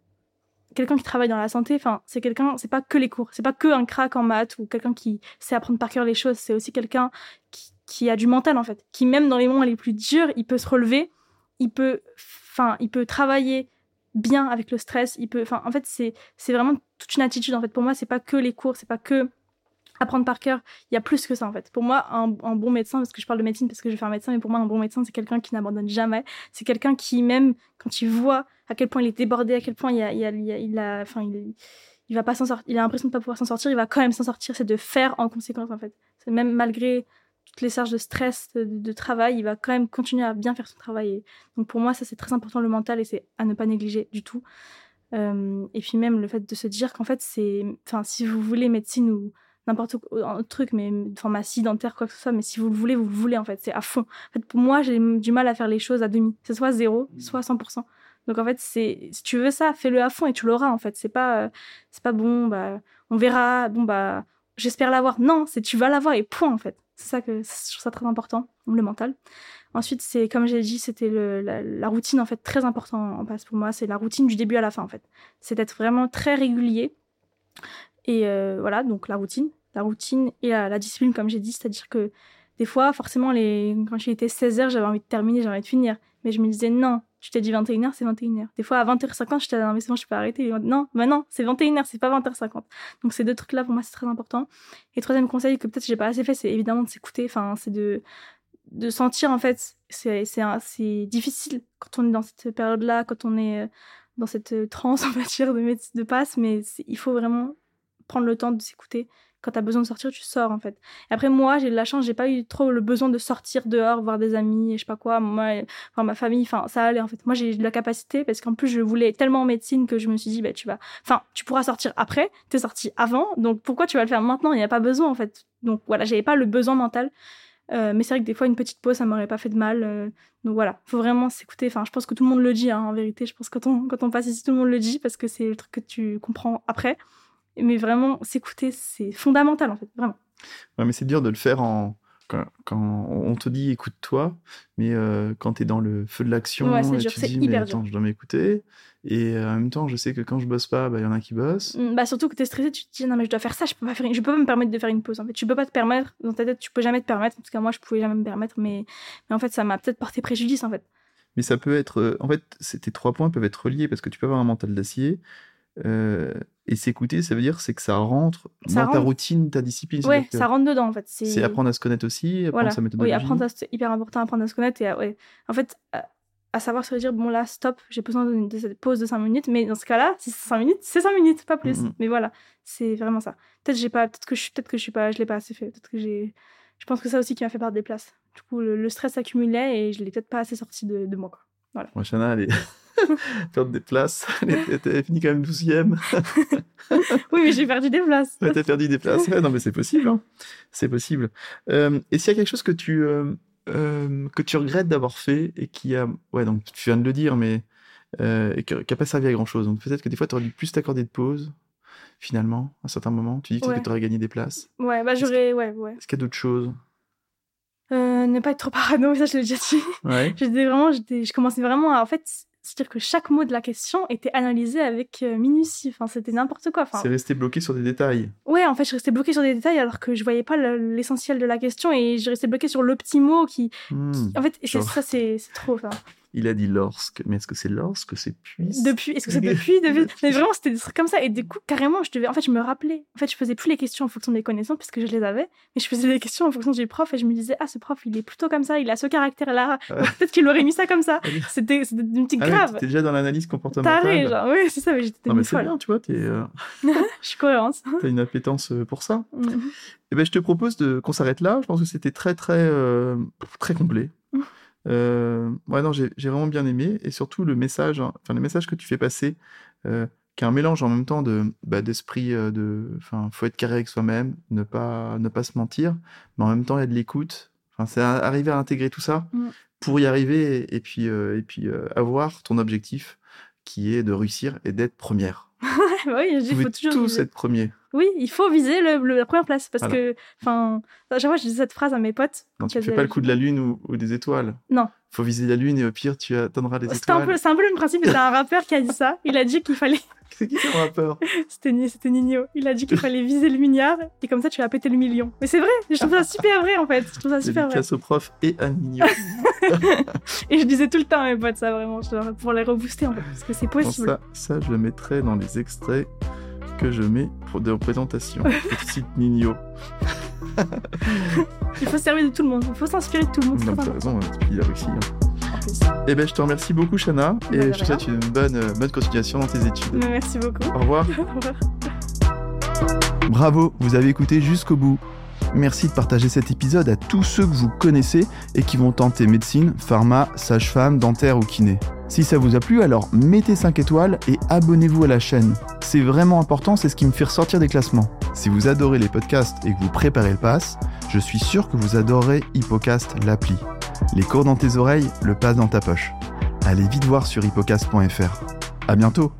quelqu'un qui travaille dans la santé, enfin, c'est quelqu'un, c'est pas que les cours, c'est pas que un crack en maths ou quelqu'un qui sait apprendre par cœur les choses, c'est aussi quelqu'un qui, qui, a du mental en fait, qui même dans les moments les plus durs, il peut se relever, il peut, enfin, il peut travailler bien avec le stress. Il peut, enfin, en fait, c'est c'est vraiment toute une attitude. En fait, pour moi, c'est pas que les cours, c'est pas que apprendre par cœur. Il y a plus que ça en fait. Pour moi, un, bon médecin, parce que je parle de médecine parce que je vais faire médecin, mais pour moi, un bon médecin, c'est quelqu'un qui n'abandonne jamais. C'est quelqu'un qui même quand il voit à quel point il est débordé, à quel point il a, il a, il a, il, va pas s'en sortir, il a l'impression de pas pouvoir s'en sortir, il va quand même s'en sortir. C'est de faire en conséquence en fait. C'est même malgré toutes les charges de stress, de, travail, il va quand même continuer à bien faire son travail. donc pour moi, ça c'est très important le mental et c'est à ne pas négliger du tout. Euh, et puis même le fait de se dire qu'en fait c'est, enfin si vous voulez médecine ou n'importe quoi truc, mais pharmacie, dentaire, quoi que ce soit, mais si vous le voulez, vous le voulez en fait, c'est à fond. En fait, pour moi, j'ai du mal à faire les choses à demi. C'est soit zéro, soit 100%. Donc en fait, c'est si tu veux ça, fais-le à fond et tu l'auras en fait. C'est pas, euh, c'est pas bon, bah on verra, bon bah j'espère l'avoir. Non, c'est tu vas l'avoir et point en fait. C'est ça que je trouve ça très important, le mental. Ensuite, c'est comme j'ai dit, c'était la, la, routine en fait très important en passe pour moi. C'est la routine du début à la fin en fait. C'est d'être vraiment très régulier. Et euh, voilà, donc la routine, la routine et la, discipline comme j'ai dit, c'est-à-dire que des fois, forcément, les... quand j'étais 16h, j'avais envie de terminer, j'avais envie de finir. Mais je me disais non, tu t'es dit 21h, c'est 21h. Des fois, à 20h50, j'étais là, mais c'est bon, je peux arrêter. Non, bah non, c'est 21h, c'est pas 20h50. Donc, ces deux trucs-là, pour moi, c'est très important. Et troisième conseil que peut-être j'ai pas assez fait, c'est évidemment de s'écouter. Enfin, c'est de, de sentir, en fait, c'est, c'est, difficile quand on est dans cette période-là, quand on est euh, dans cette transe, [LAUGHS] on va dire, de, de passe, mais il faut vraiment prendre le temps de s'écouter quand tu as besoin de sortir, tu sors en fait. Après moi, j'ai de la chance, j'ai pas eu trop le besoin de sortir dehors, voir des amis, et je sais pas quoi, moi, ma famille, enfin ça allait en fait. Moi, j'ai de la capacité parce qu'en plus je voulais tellement en médecine que je me suis dit bah tu vas enfin, tu pourras sortir après, tu es sorti avant, donc pourquoi tu vas le faire maintenant? Il n'y a pas besoin en fait. Donc voilà, j'avais pas le besoin mental. Euh, mais c'est vrai que des fois, une petite pause, ça m'aurait pas fait de mal. Euh, donc voilà, faut vraiment s'écouter. Enfin, je pense que tout le monde le dit, hein, en vérité. Je pense que quand on, quand on passe ici, tout le monde le dit parce que c'est le truc que tu comprends après. Mais vraiment, s'écouter, c'est fondamental, en fait, vraiment. Ouais, mais c'est dur de le faire en... quand, on te dit écoute-toi, mais euh, quand tu es dans le feu de l'action, ouais, tu te dis mais attends, je dois m'écouter. Et euh, en même temps, je sais que quand je bosse pas, bah, il y en a qui bossent. Mm, bah, surtout que tu es stressé, tu te dis non, mais je dois faire ça, je peux pas, faire... je peux pas me permettre de faire une pause. En fait, tu peux pas te permettre, dans ta tête, tu peux jamais te permettre. En tout cas, moi, je pouvais jamais me permettre, mais, mais en fait, ça m'a peut-être porté préjudice, en fait. Mais ça peut être. Euh, en fait, ces trois points peuvent être reliés parce que tu peux avoir un mental d'acier. Euh, et s'écouter, ça veut dire c'est que ça rentre dans ta routine, ta discipline. Ouais, ça rentre dedans en fait. C'est apprendre à se connaître aussi, apprendre sa méthodologie. Oui, apprendre c'est hyper important, apprendre à se connaître. Et ouais. En fait, à, savoir se dire bon là, stop, j'ai besoin de, cette pause de 5 minutes, mais dans ce cas-là, si c'est 5 minutes, c'est 5 minutes, pas plus. Mais voilà, c'est vraiment ça. Peut-être j'ai pas, peut-être que je, peut-être que je suis pas, je l'ai pas assez fait. Peut-être que j'ai, je pense que ça aussi qui m'a fait perdre des places. Du coup, le, stress accumulait et je l'ai peut-être pas assez sorti de, de moi. Quoi. Voilà. Moi, Chana, elle est [LAUGHS] perdre des places. Elle était fini quand même 12e. oui, mais j'ai perdu des places. Ouais, t'as perdu des places. non, mais c'est possible. Hein. C'est possible. Euh, et s'il y a quelque chose que tu, euh, euh, que tu regrettes d'avoir fait et qui a. Ouais, donc tu viens de le dire, mais. et qui n'a pas servi à grand chose. Donc peut-être que des fois, tu aurais dû plus t'accorder de pause, finalement, à certains moments. Tu dis que tu aurais gagné des places. Ouais, bah j'aurais. Ouais, ouais. Est-ce qu'il y a d'autres choses? Ne pas être trop parano, [LAUGHS] ça je l'ai déjà dit. Ouais. j'étais vraiment, je commençais vraiment à, en fait, c'est-à-dire que chaque mot de la question était analysé avec euh, minutie. Enfin, c'était n'importe quoi. Enfin, c'est resté bloqué sur des détails. Ouais, en fait, je restais bloqué sur des détails alors que je voyais pas l'essentiel de la question et je restais bloqué sur le petit mot qui. Hmm, en fait, ça, c'est trop. Enfin. Il a dit lorsque, mais est-ce que c'est lorsque, c'est puis Depuis, est-ce que c'est depuis, depuis? [LAUGHS] Mais vraiment, c'était des trucs comme ça. Et du coup, carrément, je devais, en fait, je me rappelais. En fait, je faisais plus les questions en fonction des connaissances puisque je les avais, mais je faisais des questions en fonction du prof et je me disais, ah, ce prof, il est plutôt comme ça, il a ce caractère-là. Peut-être qu'il aurait mis ça comme ça. [LAUGHS] C'était, c'était une petite Ah grave. t'es déjà dans l'analyse comportementale. Taré, genre, oui, c'est ça, mais j'étais Non, mais c'est bien, tu vois, t'es, euh, [LAUGHS] je suis cohérente. t'as une appétence euh, pour ça. Mhm. Eh ben, je te propose de qu'on s'arrête là. Je pense que c'était très, très, euh, très complet. Euh, ouais, non, j'ai vraiment bien aimé. Et surtout, le message, hein, enfin, le message que tu fais passer, euh, qui est un mélange en même temps de, bah, d'esprit, euh, de, enfin, faut être carré avec soi-même, ne pas, ne pas se mentir, mais en même temps, il y a de l'écoute. Enfin, c'est arriver à intégrer tout ça Mm. pour y arriver et, et puis, et puis euh, avoir ton objectif qui est de réussir et d'être première. [LAUGHS] oui, je dis, il faut toujours. tous être premier. Oui, il faut viser le, le- la première place parce Voilà. que, enfin, à chaque fois, je dis cette phrase à mes potes. Non, quand tu elles fais pas le coup de la lune ou, ou des étoiles. Non. Faut viser la lune et au pire, tu atteindras les étoiles. c'est un peu le même principe. mais C'est un rappeur qui a dit ça. Il a dit qu'il fallait, [LAUGHS] C'est qui ton rappeur? C'était Ni- c'était Nino. Il a dit qu'il fallait viser le milliard et comme ça, tu vas péter le million. Mais c'est vrai. Je trouve ça super vrai en fait. Je trouve ça super vrai. Au prof et à Nino. [LAUGHS] [LAUGHS] Et je disais tout le temps à mes potes ça vraiment, pour les rebooster en fait, parce que c'est Bon, possible. ça, ça, je le mettrai dans les extraits que je mets pour des représentations. [LAUGHS] Je cite Nino. Il faut se servir de tout le monde. Il faut s'inspirer de tout le monde. c'est Non, t'as raison, hein, il a réussi. hein. en plus. Eh ben, je te remercie beaucoup, Shana, Bah, et je te souhaite une bonne, euh, bonne continuation dans tes études. Merci beaucoup. Au revoir. [LAUGHS] Au revoir. Bravo, vous avez écouté jusqu'au bout. Merci de partager cet épisode à tous ceux que vous connaissez et qui vont tenter médecine, pharma, sage-femme, dentaire ou kiné. Si ça vous a plu, alors mettez 5 étoiles et abonnez-vous à la chaîne. C'est vraiment important, c'est ce qui me fait ressortir des classements. Si vous adorez les podcasts et que vous préparez le pass, je suis sûr que vous adorerez Hippocast l'appli. Les cours dans tes oreilles, le pass dans ta poche. Allez vite voir sur hippocast.fr. À bientôt